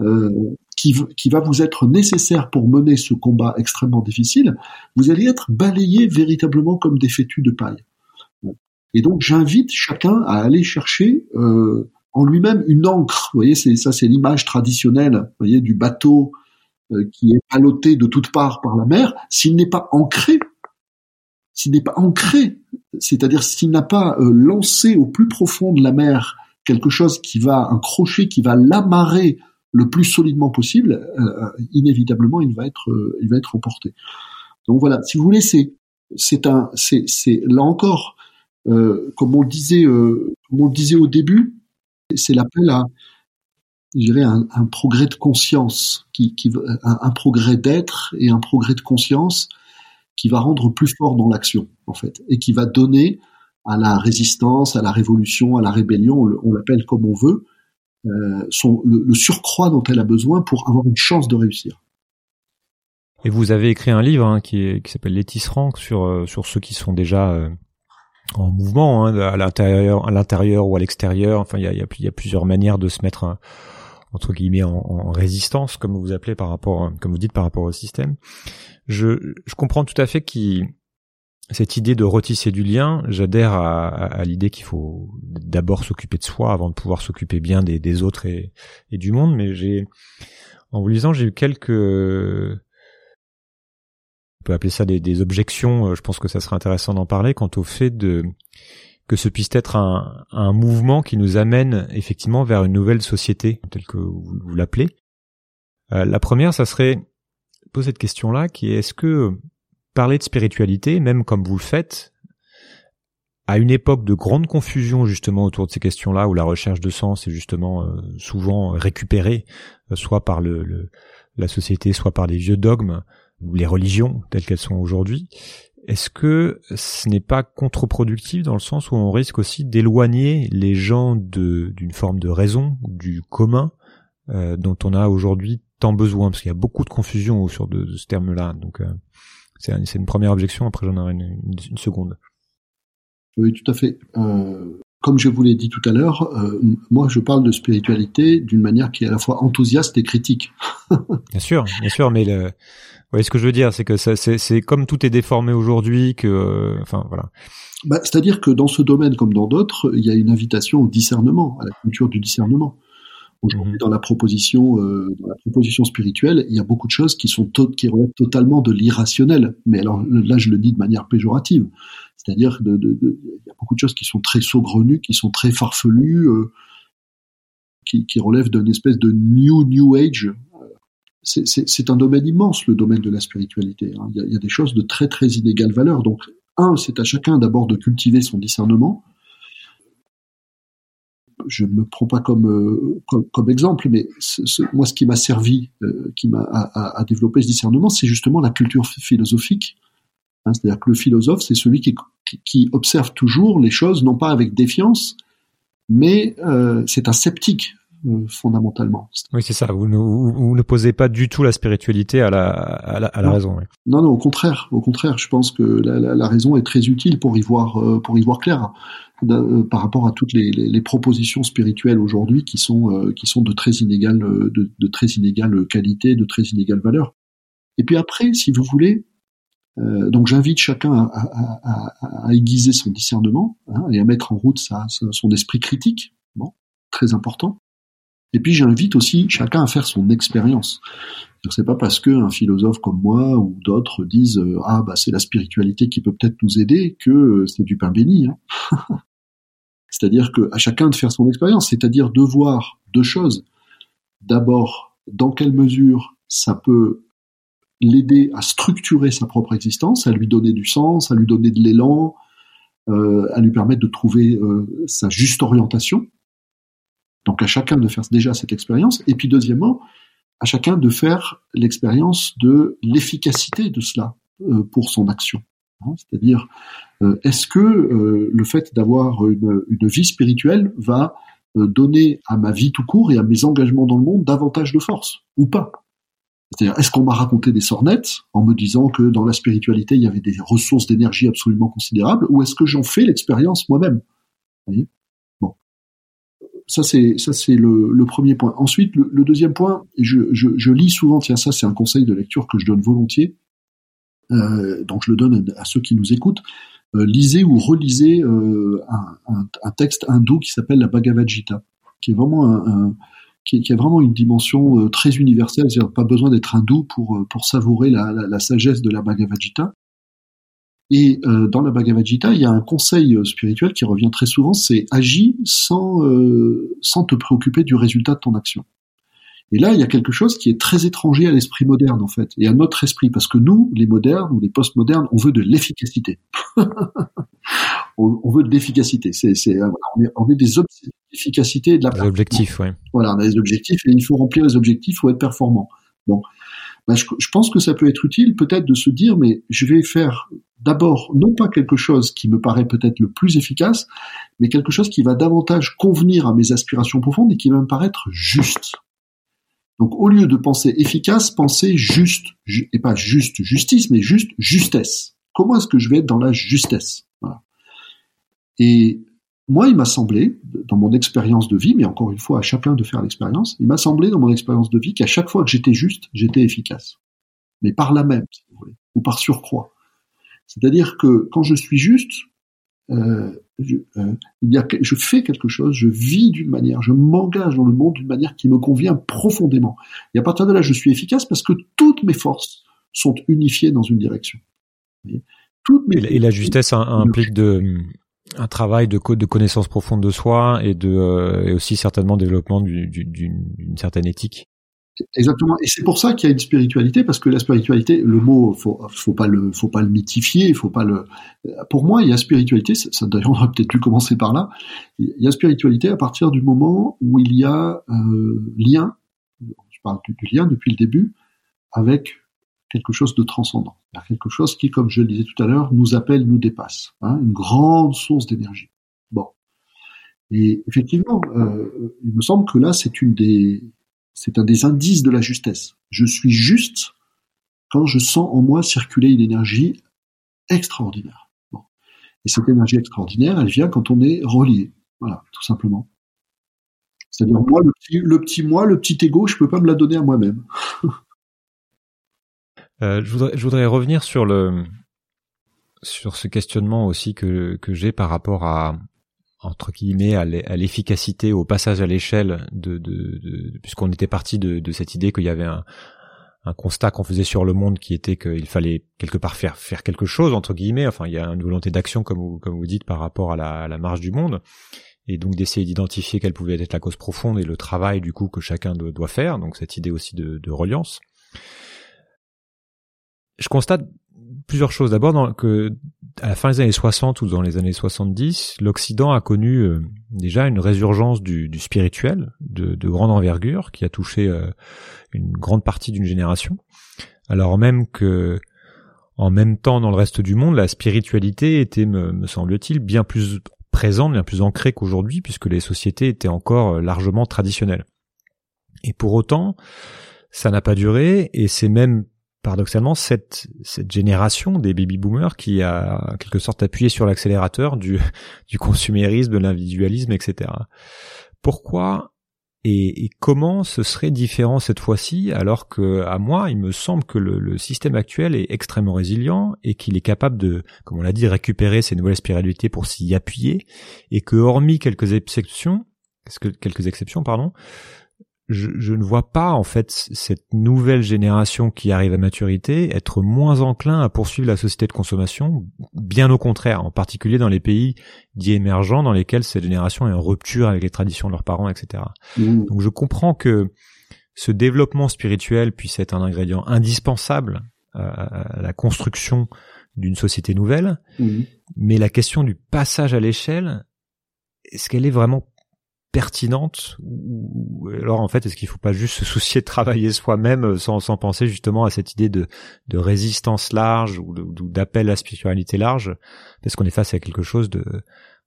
euh, qui, va vous être nécessaire pour mener ce combat extrêmement difficile, vous allez être balayé véritablement comme des fétus de paille. Et donc j'invite chacun à aller chercher euh, en lui-même une encre. Vous voyez, ça, c'est l'image traditionnelle. Vous voyez, du bateau euh, qui est ballotté de toutes parts par la mer. S'il n'est pas ancré, s'il n'est pas ancré, c'est-à-dire s'il n'a pas euh, lancé au plus profond de la mer quelque chose qui va un crochet qui va l'amarrer le plus solidement possible, euh, inévitablement il va être il va être emporté. Donc voilà, si vous voulez, c'est c'est un c'est c'est là encore comme on le disait comme on le disait au début, c'est l'appel à, je dirais, un, progrès de conscience, qui, qui un, progrès d'être et un progrès de conscience qui va rendre plus fort dans l'action, en fait, et qui va donner à la résistance, à la révolution, à la rébellion, on l'appelle comme on veut, euh, le, surcroît dont elle a besoin pour avoir une chance de réussir. Et vous avez écrit un livre hein, qui, s'appelle Les tisserands sur euh, sur ceux qui sont déjà euh, en mouvement hein, à l'intérieur, à l'intérieur ou à l'extérieur. Enfin, il y a, plusieurs manières de se mettre hein, entre guillemets en, résistance, comme vous appelez par rapport, comme vous dites par rapport au système. Je, je comprends tout à fait qui cette idée de retisser du lien. J'adhère à, à, l'idée qu'il faut d'abord s'occuper de soi avant de pouvoir s'occuper bien des, autres et, et, du monde. Mais j'ai, en vous lisant, j'ai eu quelques peut appeler ça des, objections, euh, je pense que ça serait intéressant d'en parler, quant au fait de que ce puisse être un, un mouvement qui nous amène effectivement vers une nouvelle société, telle que vous, l'appelez. Euh, la première, ça serait poser cette question-là, qui est est-ce que parler de spiritualité, même comme vous le faites, à une époque de grande confusion justement autour de ces questions-là, où la recherche de sens est justement euh, souvent récupérée, soit par le, la société, soit par les vieux dogmes, ou les religions telles qu'elles sont aujourd'hui, est-ce que ce n'est pas contre-productif dans le sens où on risque aussi d'éloigner les gens d'une forme de raison, du commun euh, dont on a aujourd'hui tant besoin? Parce qu'il y a beaucoup de confusion autour de, ce terme-là. Donc euh, c'est une première objection, après j'en aurai une, une, seconde. Oui, tout à fait. Euh, comme je vous l'ai dit tout à l'heure, moi je parle de spiritualité d'une manière qui est à la fois enthousiaste et critique. bien sûr, bien sûr, mais le, voyez ce que je veux dire, c'est que c'est comme tout est déformé aujourd'hui que, euh, enfin voilà. Bah, C'est-à-dire que dans ce domaine comme dans d'autres, il y a une invitation au discernement, à la culture du discernement. Aujourd'hui, mhm. dans la proposition, euh, dans la proposition spirituelle, il y a beaucoup de choses qui sont qui relèvent totalement de l'irrationnel. Mais alors là, je le dis de manière péjorative. C'est-à-dire qu'il y a beaucoup de choses qui sont très saugrenues, qui sont très farfelues, euh, qui, qui relèvent d'une espèce de new new age c'est un domaine immense, le domaine de la spiritualité. Hein. Il, y a, des choses de très très inégales valeurs. Donc, un, c'est à chacun d'abord de cultiver son discernement. Je ne me prends pas comme, euh, exemple, mais moi, ce qui m'a servi, euh, qui m'a à, développer ce discernement, c'est justement la culture philosophique Hein, C'est-à-dire que le philosophe, c'est celui qui, observe toujours les choses, non pas avec défiance, mais euh, c'est un sceptique fondamentalement. Oui, c'est ça. Vous ne, vous, vous ne posez pas du tout la spiritualité à la, à la, à la Non. raison. oui. Non, non, au contraire, au contraire, je pense que la, la, la raison est très utile pour y voir, euh, pour y voir clair Da- euh, par rapport à toutes les, les, les propositions spirituelles aujourd'hui qui sont, euh, qui sont de très inégales, euh, de, de très inégale qualité, de très inégale valeur. Et puis après, si vous voulez, euh, donc j'invite chacun à, à, à, à aiguiser son discernement hein, et à mettre en route sa- son esprit critique, bon, très important. Et puis j'invite aussi chacun à faire son expérience. C'est pas parce que un philosophe comme moi ou d'autres disent euh, ah bah c'est la spiritualité qui peut peut-être nous aider que euh, c'est du pain béni. Hein. [laughs] c'est-à-dire que à chacun de faire son expérience, c'est-à-dire de voir deux choses. D'abord, dans quelle mesure ça peut l'aider à structurer sa propre existence, à lui donner du sens, à lui donner de l'élan, euh, à lui permettre de trouver sa juste orientation. Donc à chacun de faire déjà cette expérience. Et puis deuxièmement, à chacun de faire l'expérience de l'efficacité de cela euh, pour son action. Hein, C'est-à-dire, euh, est-ce que euh, le fait d'avoir une, une vie spirituelle va donner à ma vie tout court et à mes engagements dans le monde davantage de force ou pas? C'est-à-dire, est-ce qu'on m'a raconté des sornettes en me disant que dans la spiritualité il y avait des ressources d'énergie absolument considérables, ou est-ce que j'en fais l'expérience moi-même? Ça c'est le, premier point. Ensuite, le, deuxième point, je, je, lis souvent, tiens ça c'est un conseil de lecture que je donne volontiers, euh, donc je le donne à ceux qui nous écoutent. Euh, lisez ou relisez euh, un, texte hindou qui s'appelle la Bhagavad Gita, qui est vraiment qui, a vraiment une dimension euh, très universelle. C'est-à-dire pas besoin d'être hindou pour pour savourer la, la, la sagesse de la Bhagavad Gita. Et euh, dans la Bhagavad Gita, il y a un conseil euh, spirituel qui revient très souvent, c'est agis sans euh, sans te préoccuper du résultat de ton action. Et là, il y a quelque chose qui est très étranger à l'esprit moderne, en fait, et à notre esprit, parce que nous, les modernes ou les postmodernes, on veut de l'efficacité. [laughs] on, on veut de l'efficacité. C'est, c'est, euh, on, est, on est des obsédés d'efficacité et de la Les objectifs, oui. Voilà, on a des objectifs et il faut remplir les objectifs, il faut être performant. Bon, ben, je, je pense que ça peut être utile, peut-être, de se dire, mais je vais faire d'abord non pas quelque chose qui me paraît peut-être le plus efficace, mais quelque chose qui va davantage convenir à mes aspirations profondes et qui va me paraître juste. Donc, au lieu de penser efficace, penser juste, ju- et pas juste justice, mais juste justesse. Comment est-ce que je vais être dans la justesse? Voilà. Et moi, il m'a semblé, dans mon expérience de vie, mais encore une fois, à chacun de faire l'expérience, il m'a semblé dans mon expérience de vie qu'à chaque fois que j'étais juste, j'étais efficace. Mais par là même, si vous voulez, ou par surcroît. C'est-à-dire que quand je suis juste, euh, je, euh, il y a, je fais quelque chose, je vis d'une manière, je m'engage dans le monde d'une manière qui me convient profondément. Et à partir de là, je suis efficace parce que toutes mes forces sont unifiées dans une direction. Toutes mes Et, la- et la justesse implique de un travail de, co- de connaissance profonde de soi et de euh, et aussi certainement développement du- du- d'une certaine éthique. Exactement. Et c'est pour ça qu'il y a une spiritualité, parce que la spiritualité, le mot, faut, faut pas le, faut pas le mythifier, faut pas le. Pour moi, il y a spiritualité. Ça, d'ailleurs, on aurait peut-être dû commencer par là. Il y a spiritualité à partir du moment où il y a euh, lien. Je parle du lien depuis le début avec quelque chose de transcendant, quelque chose qui, comme je le disais tout à l'heure, nous appelle, nous dépasse, hein, une grande source d'énergie. Bon. Et effectivement, euh, il me semble que là, c'est un des indices de la justesse. Je suis juste quand je sens en moi circuler une énergie extraordinaire. Et cette énergie extraordinaire, elle vient quand on est relié. Voilà, tout simplement. C'est-à-dire moi, le petit, le petit moi, le petit ego, je peux pas me la donner à moi-même. [laughs] Euh, je, voudrais, je voudrais revenir sur le sur ce questionnement aussi que que j'ai par rapport à entre guillemets à l'efficacité, au passage à l'échelle de, de, de puisqu'on était parti de, de, cette idée qu'il y avait un, un constat qu'on faisait sur le monde qui était qu'il fallait quelque part faire faire quelque chose entre guillemets. Enfin, il y a une volonté d'action comme vous comme vous dites par rapport à la, à la marge du monde et donc d'essayer d'identifier quelle pouvait être la cause profonde et le travail du coup que chacun doit, faire. Donc cette idée aussi de, de reliance. Je constate plusieurs choses. D'abord, que à la fin des années 60 ou dans les années 70, l'Occident a connu euh, déjà une résurgence du, du spirituel de, de, grande envergure qui a touché euh, une grande partie d'une génération. Alors même que En même temps, dans le reste du monde, la spiritualité était, me, me semble-t-il, bien plus présente, bien plus ancrée qu'aujourd'hui, puisque les sociétés étaient encore largement traditionnelles. Et pour autant, ça n'a pas duré, et c'est même paradoxalement cette, cette génération des baby boomers qui a en quelque sorte appuyé sur l'accélérateur du, [laughs] du consumérisme, de l'individualisme, etc. Pourquoi et, comment ce serait différent cette fois-ci alors que à moi il me semble que le, le système actuel est extrêmement résilient et qu'il est capable de comme on l'a dit récupérer ces nouvelles spiritualités pour s'y appuyer et que hormis quelques exceptions quelques exceptions pardon je, je, ne vois pas en fait cette nouvelle génération qui arrive à maturité être moins enclin à poursuivre la société de consommation, bien au contraire, en particulier dans les pays dits émergents dans lesquels cette génération est en rupture avec les traditions de leurs parents, etc. Mmh. Donc je comprends que ce développement spirituel puisse être un ingrédient indispensable à la construction d'une société nouvelle, mmh. mais la question du passage à l'échelle, est-ce qu'elle est vraiment pertinente ou alors en fait est-ce qu'il faut pas juste se soucier de travailler soi-même euh, sans, sans penser justement à cette idée de, de résistance large ou d'appel à la spiritualité large parce qu'on est face à quelque chose de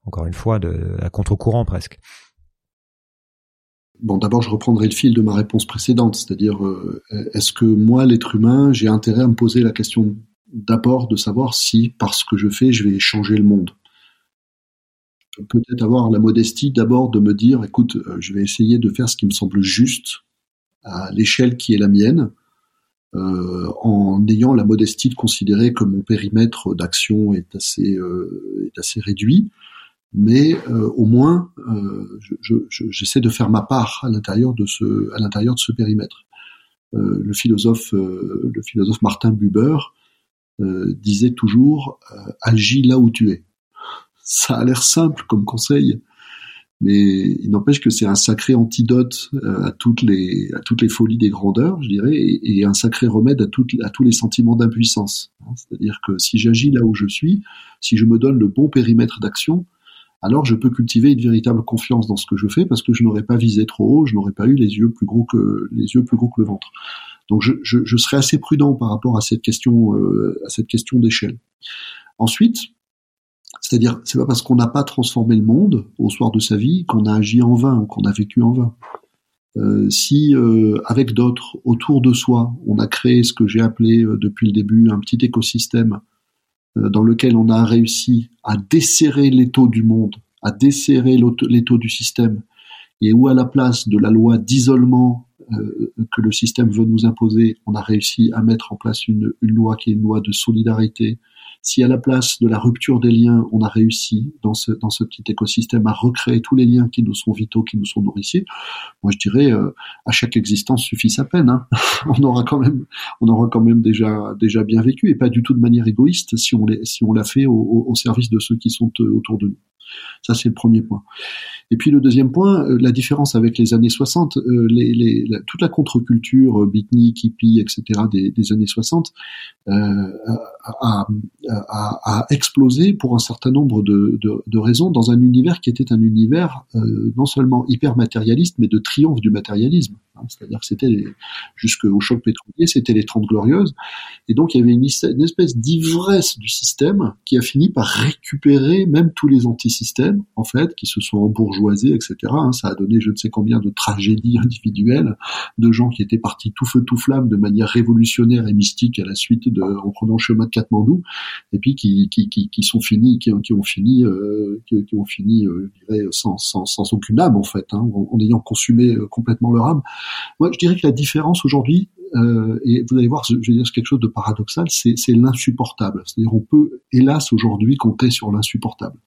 encore une fois de à contre-courant presque. Bon, d'abord, je reprendrai le fil de ma réponse précédente, c'est-à-dire, euh, est-ce que moi, l'être humain, j'ai intérêt à me poser la question d'abord de savoir si, par ce que je fais, je vais changer le monde? Peut-être avoir la modestie d'abord de me dire, écoute, euh, je vais essayer de faire ce qui me semble juste à l'échelle qui est la mienne, euh, en ayant la modestie de considérer que mon périmètre d'action est assez euh, est assez réduit, mais au moins j'essaie de faire ma part à l'intérieur de ce à l'intérieur de ce périmètre. Le philosophe le philosophe Martin Buber disait toujours agis là où tu es ça a l'air simple comme conseil, mais il n'empêche que c'est un sacré antidote euh, à toutes les à toutes les folies des grandeurs, je dirais, et, un sacré remède à toutes à tous les sentiments d'impuissance. Hein. C'est-à-dire que si j'agis là où je suis, si je me donne le bon périmètre d'action, alors je peux cultiver une véritable confiance dans ce que je fais parce que je n'aurais pas visé trop haut, je n'aurais pas eu les yeux plus gros que les yeux plus gros que le ventre. Donc je, je, je serais assez prudent par rapport à cette question euh, à cette question d'échelle. Ensuite, c'est-à-dire, c'est pas parce qu'on n'a pas transformé le monde au soir de sa vie qu'on a agi en vain ou qu'on a vécu en vain. Euh, si euh, avec d'autres autour de soi, on a créé ce que j'ai appelé euh, depuis le début un petit écosystème dans lequel on a réussi à desserrer l'étau du monde, à desserrer l'étau du système, et où à la place de la loi d'isolement que le système veut nous imposer, on a réussi à mettre en place une, une loi qui est une loi de solidarité, si à la place de la rupture des liens, on a réussi dans ce, dans ce petit écosystème à recréer tous les liens qui nous sont vitaux, qui nous sont nourriciers, moi je dirais euh, à chaque existence suffit sa peine. Hein. [laughs] on aura quand même, on aura quand même déjà déjà bien vécu et pas du tout de manière égoïste si on si l'a fait au, au, service de ceux qui sont euh, autour de nous. Ça, c'est le premier point. Et puis le deuxième point, euh, la différence avec les années 60, euh, toute la contre-culture, euh, beatnik, hippie, etc. des, années 60 euh, a, explosé pour un certain nombre de, raisons dans un univers qui était un univers non seulement hyper matérialiste, mais de triomphe du matérialisme. Hein. C'est-à-dire que c'était jusqu'au choc pétrolier, c'était les Trente Glorieuses, et donc il y avait une, une espèce d'ivresse du système qui a fini par récupérer même tous les en fait, qui se sont embourgeoisés, etc. Hein. Ça a donné je ne sais combien de tragédies [laughs] individuelles, de gens qui étaient partis tout feu tout flamme de manière révolutionnaire et mystique à la suite de, en prenant le chemin de Katmandou, et puis qui, qui, qui, qui sont finis, qui, qui ont fini, euh, qui, ont fini, euh, je sans, sans, sans aucune âme en fait, hein, en, en, ayant consumé euh, complètement leur âme. Moi, je dirais que la différence aujourd'hui, euh, et vous allez voir, je vais dire quelque chose de paradoxal, c'est l'insupportable. C'est-à-dire, on peut, hélas, aujourd'hui, compter sur l'insupportable.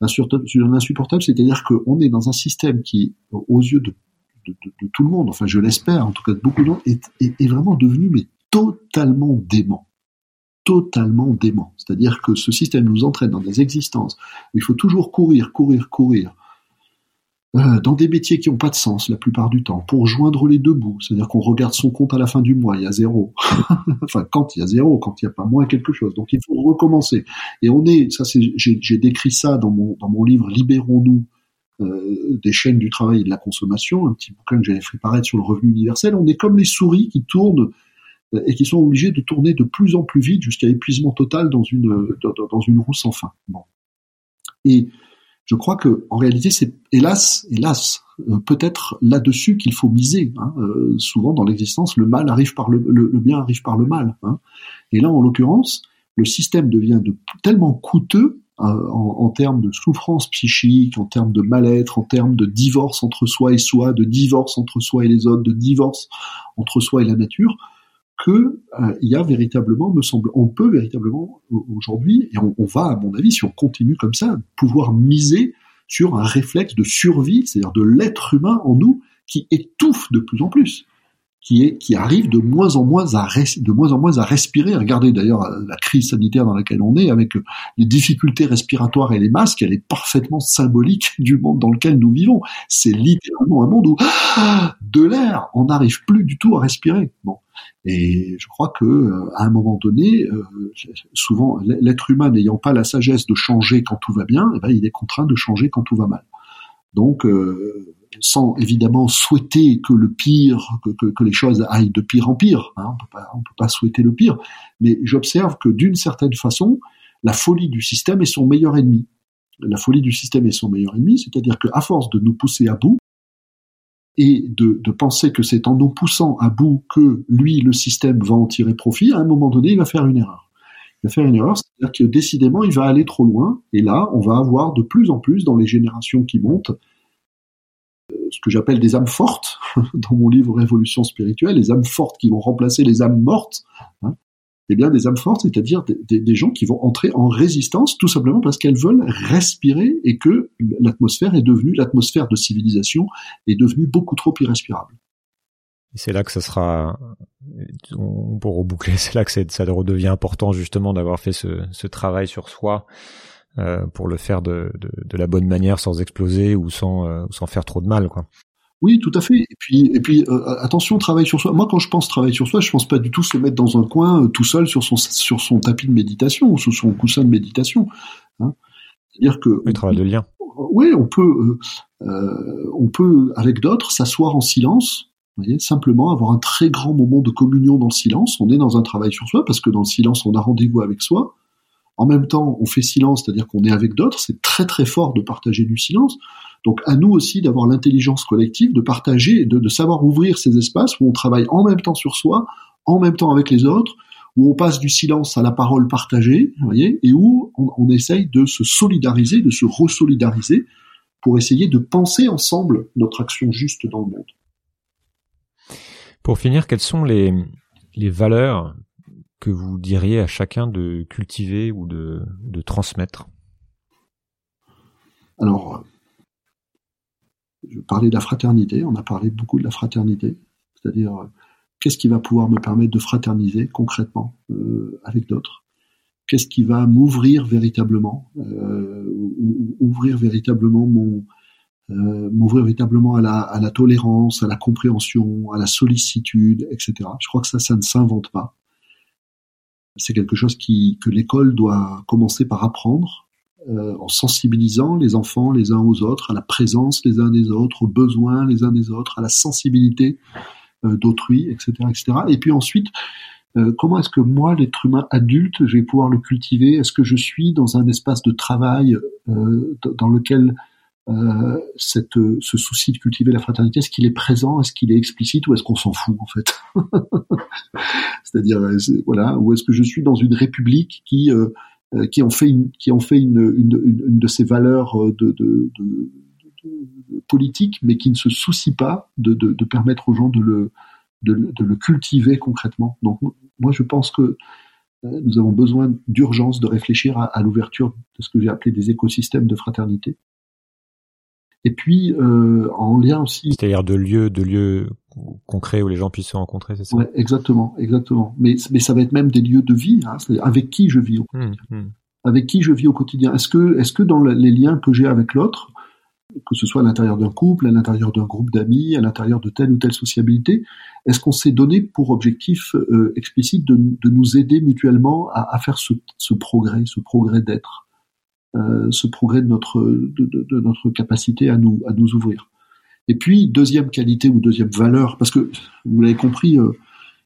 L'insupportable, c'est-à-dire qu'on est dans un système qui, aux yeux de, tout le monde, enfin, je l'espère, en tout cas de beaucoup de est, est, vraiment devenu mais totalement dément totalement dément. C'est-à-dire que ce système nous entraîne dans des existences où il faut toujours courir, courir, courir, dans des métiers qui n'ont pas de sens la plupart du temps, pour joindre les deux bouts, c'est-à-dire qu'on regarde son compte à la fin du mois, il y a zéro. [laughs] enfin, quand il y a zéro, quand il n'y a pas moins quelque chose. Donc il faut recommencer. Et on est, ça j'ai décrit ça dans mon, dans mon livre Libérons-nous euh, des chaînes du travail et de la consommation, un petit bouquin que j'avais fait paraître sur le revenu universel. On est comme les souris qui tournent et qui sont obligés de tourner de plus en plus vite jusqu'à épuisement total dans une dans une roue sans fin. Bon. Et je crois que en réalité, c'est hélas, hélas, euh, peut-être là-dessus qu'il faut miser. Hein. Euh, souvent dans l'existence, le mal arrive par le, bien arrive par le mal. Hein. Et là, en l'occurrence, le système devient de, tellement coûteux euh, en, en, termes de souffrance psychique, en termes de mal-être, en termes de divorce entre soi et soi, de divorce entre soi et les autres, de divorce entre soi et la nature, que euh, il y a véritablement, me semble, on peut véritablement aujourd'hui, et on, on, va, à mon avis, si on continue comme ça, pouvoir miser sur un réflexe de survie, c'est-à-dire de l'être humain en nous qui étouffe de plus en plus qui, est, qui arrive de moins en moins à de moins en moins à respirer. Regardez d'ailleurs euh, la crise sanitaire dans laquelle on est, avec euh, les difficultés respiratoires et les masques, elle est parfaitement symbolique [laughs] du monde dans lequel nous vivons. C'est littéralement un monde où ah, de l'air, on n'arrive plus du tout à respirer. Bon. Et je crois que euh, à un moment donné, souvent l'être humain n'ayant pas la sagesse de changer quand tout va bien, eh ben, il est contraint de changer quand tout va mal. Donc sans évidemment souhaiter que le pire, que, que, les choses aillent de pire en pire. Hein, on on peut pas souhaiter le pire, mais j'observe que d'une certaine façon, la folie du système est son meilleur ennemi. La folie du système est son meilleur ennemi, c'est-à-dire qu'à force de nous pousser à bout et de, de penser que c'est en nous poussant à bout que lui, le système, va en tirer profit, à un moment donné, il va faire une erreur. Il va faire une erreur, c'est-à-dire que décidément, il va aller trop loin, et là, on va avoir de plus en plus dans les générations qui montent ce que j'appelle des âmes fortes [laughs] dans mon livre Révolution spirituelle, les âmes fortes qui vont remplacer les âmes mortes. Hein, eh bien, des âmes fortes, c'est-à-dire des, gens qui vont entrer en résistance tout simplement parce qu'elles veulent respirer et que l'atmosphère est devenue, l'atmosphère de civilisation est devenue beaucoup trop irrespirable. C'est là que ça sera, pour reboucler, [laughs] c'est là que ça redevient important justement d'avoir fait ce, ce travail sur soi euh, pour le faire de, de, de, la bonne manière sans exploser ou sans, euh, sans faire trop de mal quoi. Oui, tout à fait. Et puis, et puis euh, attention, travail sur soi. Moi, quand je pense travail sur soi, je pense pas du tout se mettre dans un coin tout seul sur son sur son tapis de méditation ou sur son coussin de méditation. Hein. C'est-à-dire que le travail de lien. Oui, on peut on peut avec d'autres s'asseoir en silence. Voyez, simplement avoir un très grand moment de communion dans le silence. On est dans un travail sur soi parce que dans le silence, on a rendez-vous avec soi. En même temps, on fait silence, c'est-à-dire qu'on est avec d'autres. C'est très très fort de partager du silence. Donc à nous aussi d'avoir l'intelligence collective, de partager, de, de savoir ouvrir ces espaces où on travaille en même temps sur soi, en même temps avec les autres, où on passe du silence à la parole partagée, vous voyez, et où on, essaye de se solidariser, de se resolidariser pour essayer de penser ensemble notre action juste dans le monde. Pour finir, quelles sont les valeurs que vous diriez à chacun de cultiver ou de, transmettre Alors, je parlais de la fraternité, on a parlé beaucoup de la fraternité, c'est-à-dire qu'est-ce qui va pouvoir me permettre de fraterniser concrètement euh, avec d'autres? Qu'est-ce qui va m'ouvrir véritablement, euh, ouvrir véritablement mon, euh, m'ouvrir véritablement à la, à la tolérance, à la compréhension, à la sollicitude, etc. Je crois que ça, ça ne s'invente pas. C'est quelque chose qui, que l'école doit commencer par apprendre euh, en sensibilisant les enfants les uns aux autres, à la présence les uns des autres, aux besoins les uns des autres, à la sensibilité euh, d'autrui, etc., etc. Et puis ensuite, euh, comment est-ce que moi, l'être humain adulte, je vais pouvoir le cultiver? Est-ce que je suis dans un espace de travail euh, dans lequel euh, cette, ce souci de cultiver la fraternité, est-ce qu'il est présent, est-ce qu'il est explicite ou est-ce qu'on s'en fout en fait [laughs] C'est-à-dire, euh, voilà, ou est-ce que je suis dans une république qui euh, qui en fait une, qui en fait une, une, une de ses valeurs de, de, de, de, politique, mais qui ne se soucie pas de, permettre aux gens de le, de, le cultiver concrètement? Donc moi je pense que nous avons besoin d'urgence de réfléchir à l'ouverture de ce que j'ai appelé des écosystèmes de fraternité et puis euh, en lien aussi. C'est-à-dire de lieux, de lieux concrets où les gens puissent se rencontrer, c'est ça? Ouais, Exactement, exactement. Mais mais ça va être même des lieux de vie, hein, avec qui je vis au quotidien. Mmh, mmh. Avec qui je vis au quotidien. Est-ce que est-ce que dans les liens que j'ai avec l'autre, que ce soit à l'intérieur d'un couple, à l'intérieur d'un groupe d'amis, à l'intérieur de telle ou telle sociabilité, est-ce qu'on s'est donné pour objectif euh, explicite de, de, nous aider mutuellement à, à faire ce, ce progrès, ce progrès d'être? Ce progrès de notre, de, notre capacité à nous, à nous ouvrir. Et puis, deuxième qualité ou deuxième valeur, parce que vous l'avez compris, euh,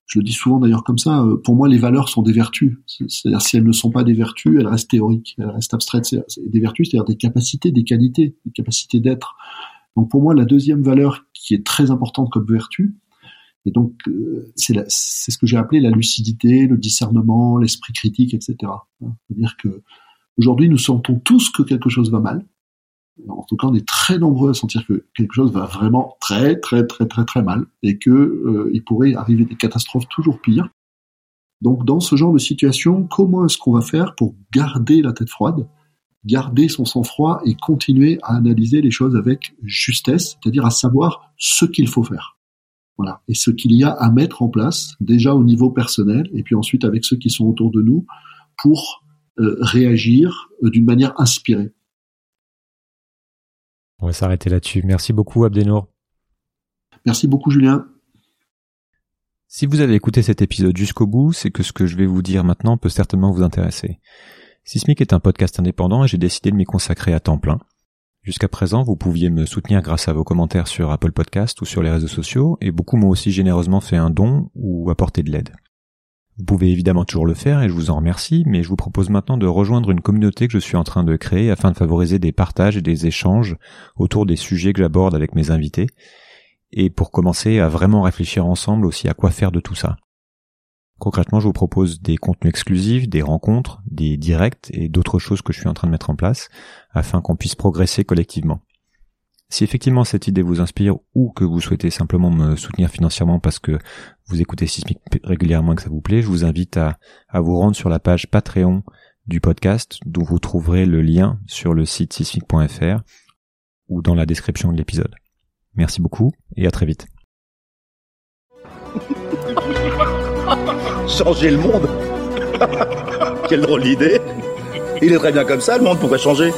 je le dis souvent d'ailleurs comme ça, euh, pour moi les valeurs sont des vertus. C'est-à-dire si elles ne sont pas des vertus, elles restent théoriques, elles restent abstraites. C'est des vertus, c'est-à-dire des capacités, des qualités, des capacités d'être. Donc pour moi la deuxième valeur qui est très importante comme vertu, et donc euh, c'est ce que j'ai appelé la lucidité, le discernement, l'esprit critique, etc. C'est-à-dire que aujourd'hui nous sentons tous que quelque chose va mal. En tout cas, on est très nombreux à sentir que quelque chose va vraiment très, très, très, très, très mal et que euh, il pourrait arriver des catastrophes toujours pires. Donc, dans ce genre de situation, comment est-ce qu'on va faire pour garder la tête froide, garder son sang-froid et continuer à analyser les choses avec justesse, c'est-à-dire à savoir ce qu'il faut faire? Voilà. Et ce qu'il y a à mettre en place, déjà au niveau personnel, et puis ensuite avec ceux qui sont autour de nous, pour réagir euh, d'une manière inspirée. On va s'arrêter là-dessus. Merci beaucoup, Abdenour. Merci beaucoup, Julien. Si vous avez écouté cet épisode jusqu'au bout, c'est que ce que je vais vous dire maintenant peut certainement vous intéresser. Sismic est un podcast indépendant et j'ai décidé de m'y consacrer à temps plein. Jusqu'à présent, vous pouviez me soutenir grâce à vos commentaires sur Apple Podcast ou sur les réseaux sociaux, et beaucoup m'ont aussi généreusement fait un don ou apporté de l'aide. Vous pouvez évidemment toujours le faire et je vous en remercie, mais je vous propose maintenant de rejoindre une communauté que je suis en train de créer afin de favoriser des partages et des échanges autour des sujets que j'aborde avec mes invités, et pour commencer à vraiment réfléchir ensemble aussi à quoi faire de tout ça. Concrètement, je vous propose des contenus exclusifs, des rencontres, des directs et d'autres choses que je suis en train de mettre en place afin qu'on puisse progresser collectivement. Si effectivement cette idée vous inspire ou que vous souhaitez simplement me soutenir financièrement parce que vous écoutez Sismic régulièrement et que ça vous plaît, je vous invite à, vous rendre sur la page Patreon du podcast dont vous trouverez le lien sur le site sismic.fr ou dans la description de l'épisode. Merci beaucoup et à très vite. [laughs] Changer le monde? [laughs] Quelle drôle d'idée Il est très bien comme ça, le monde, pourrait changer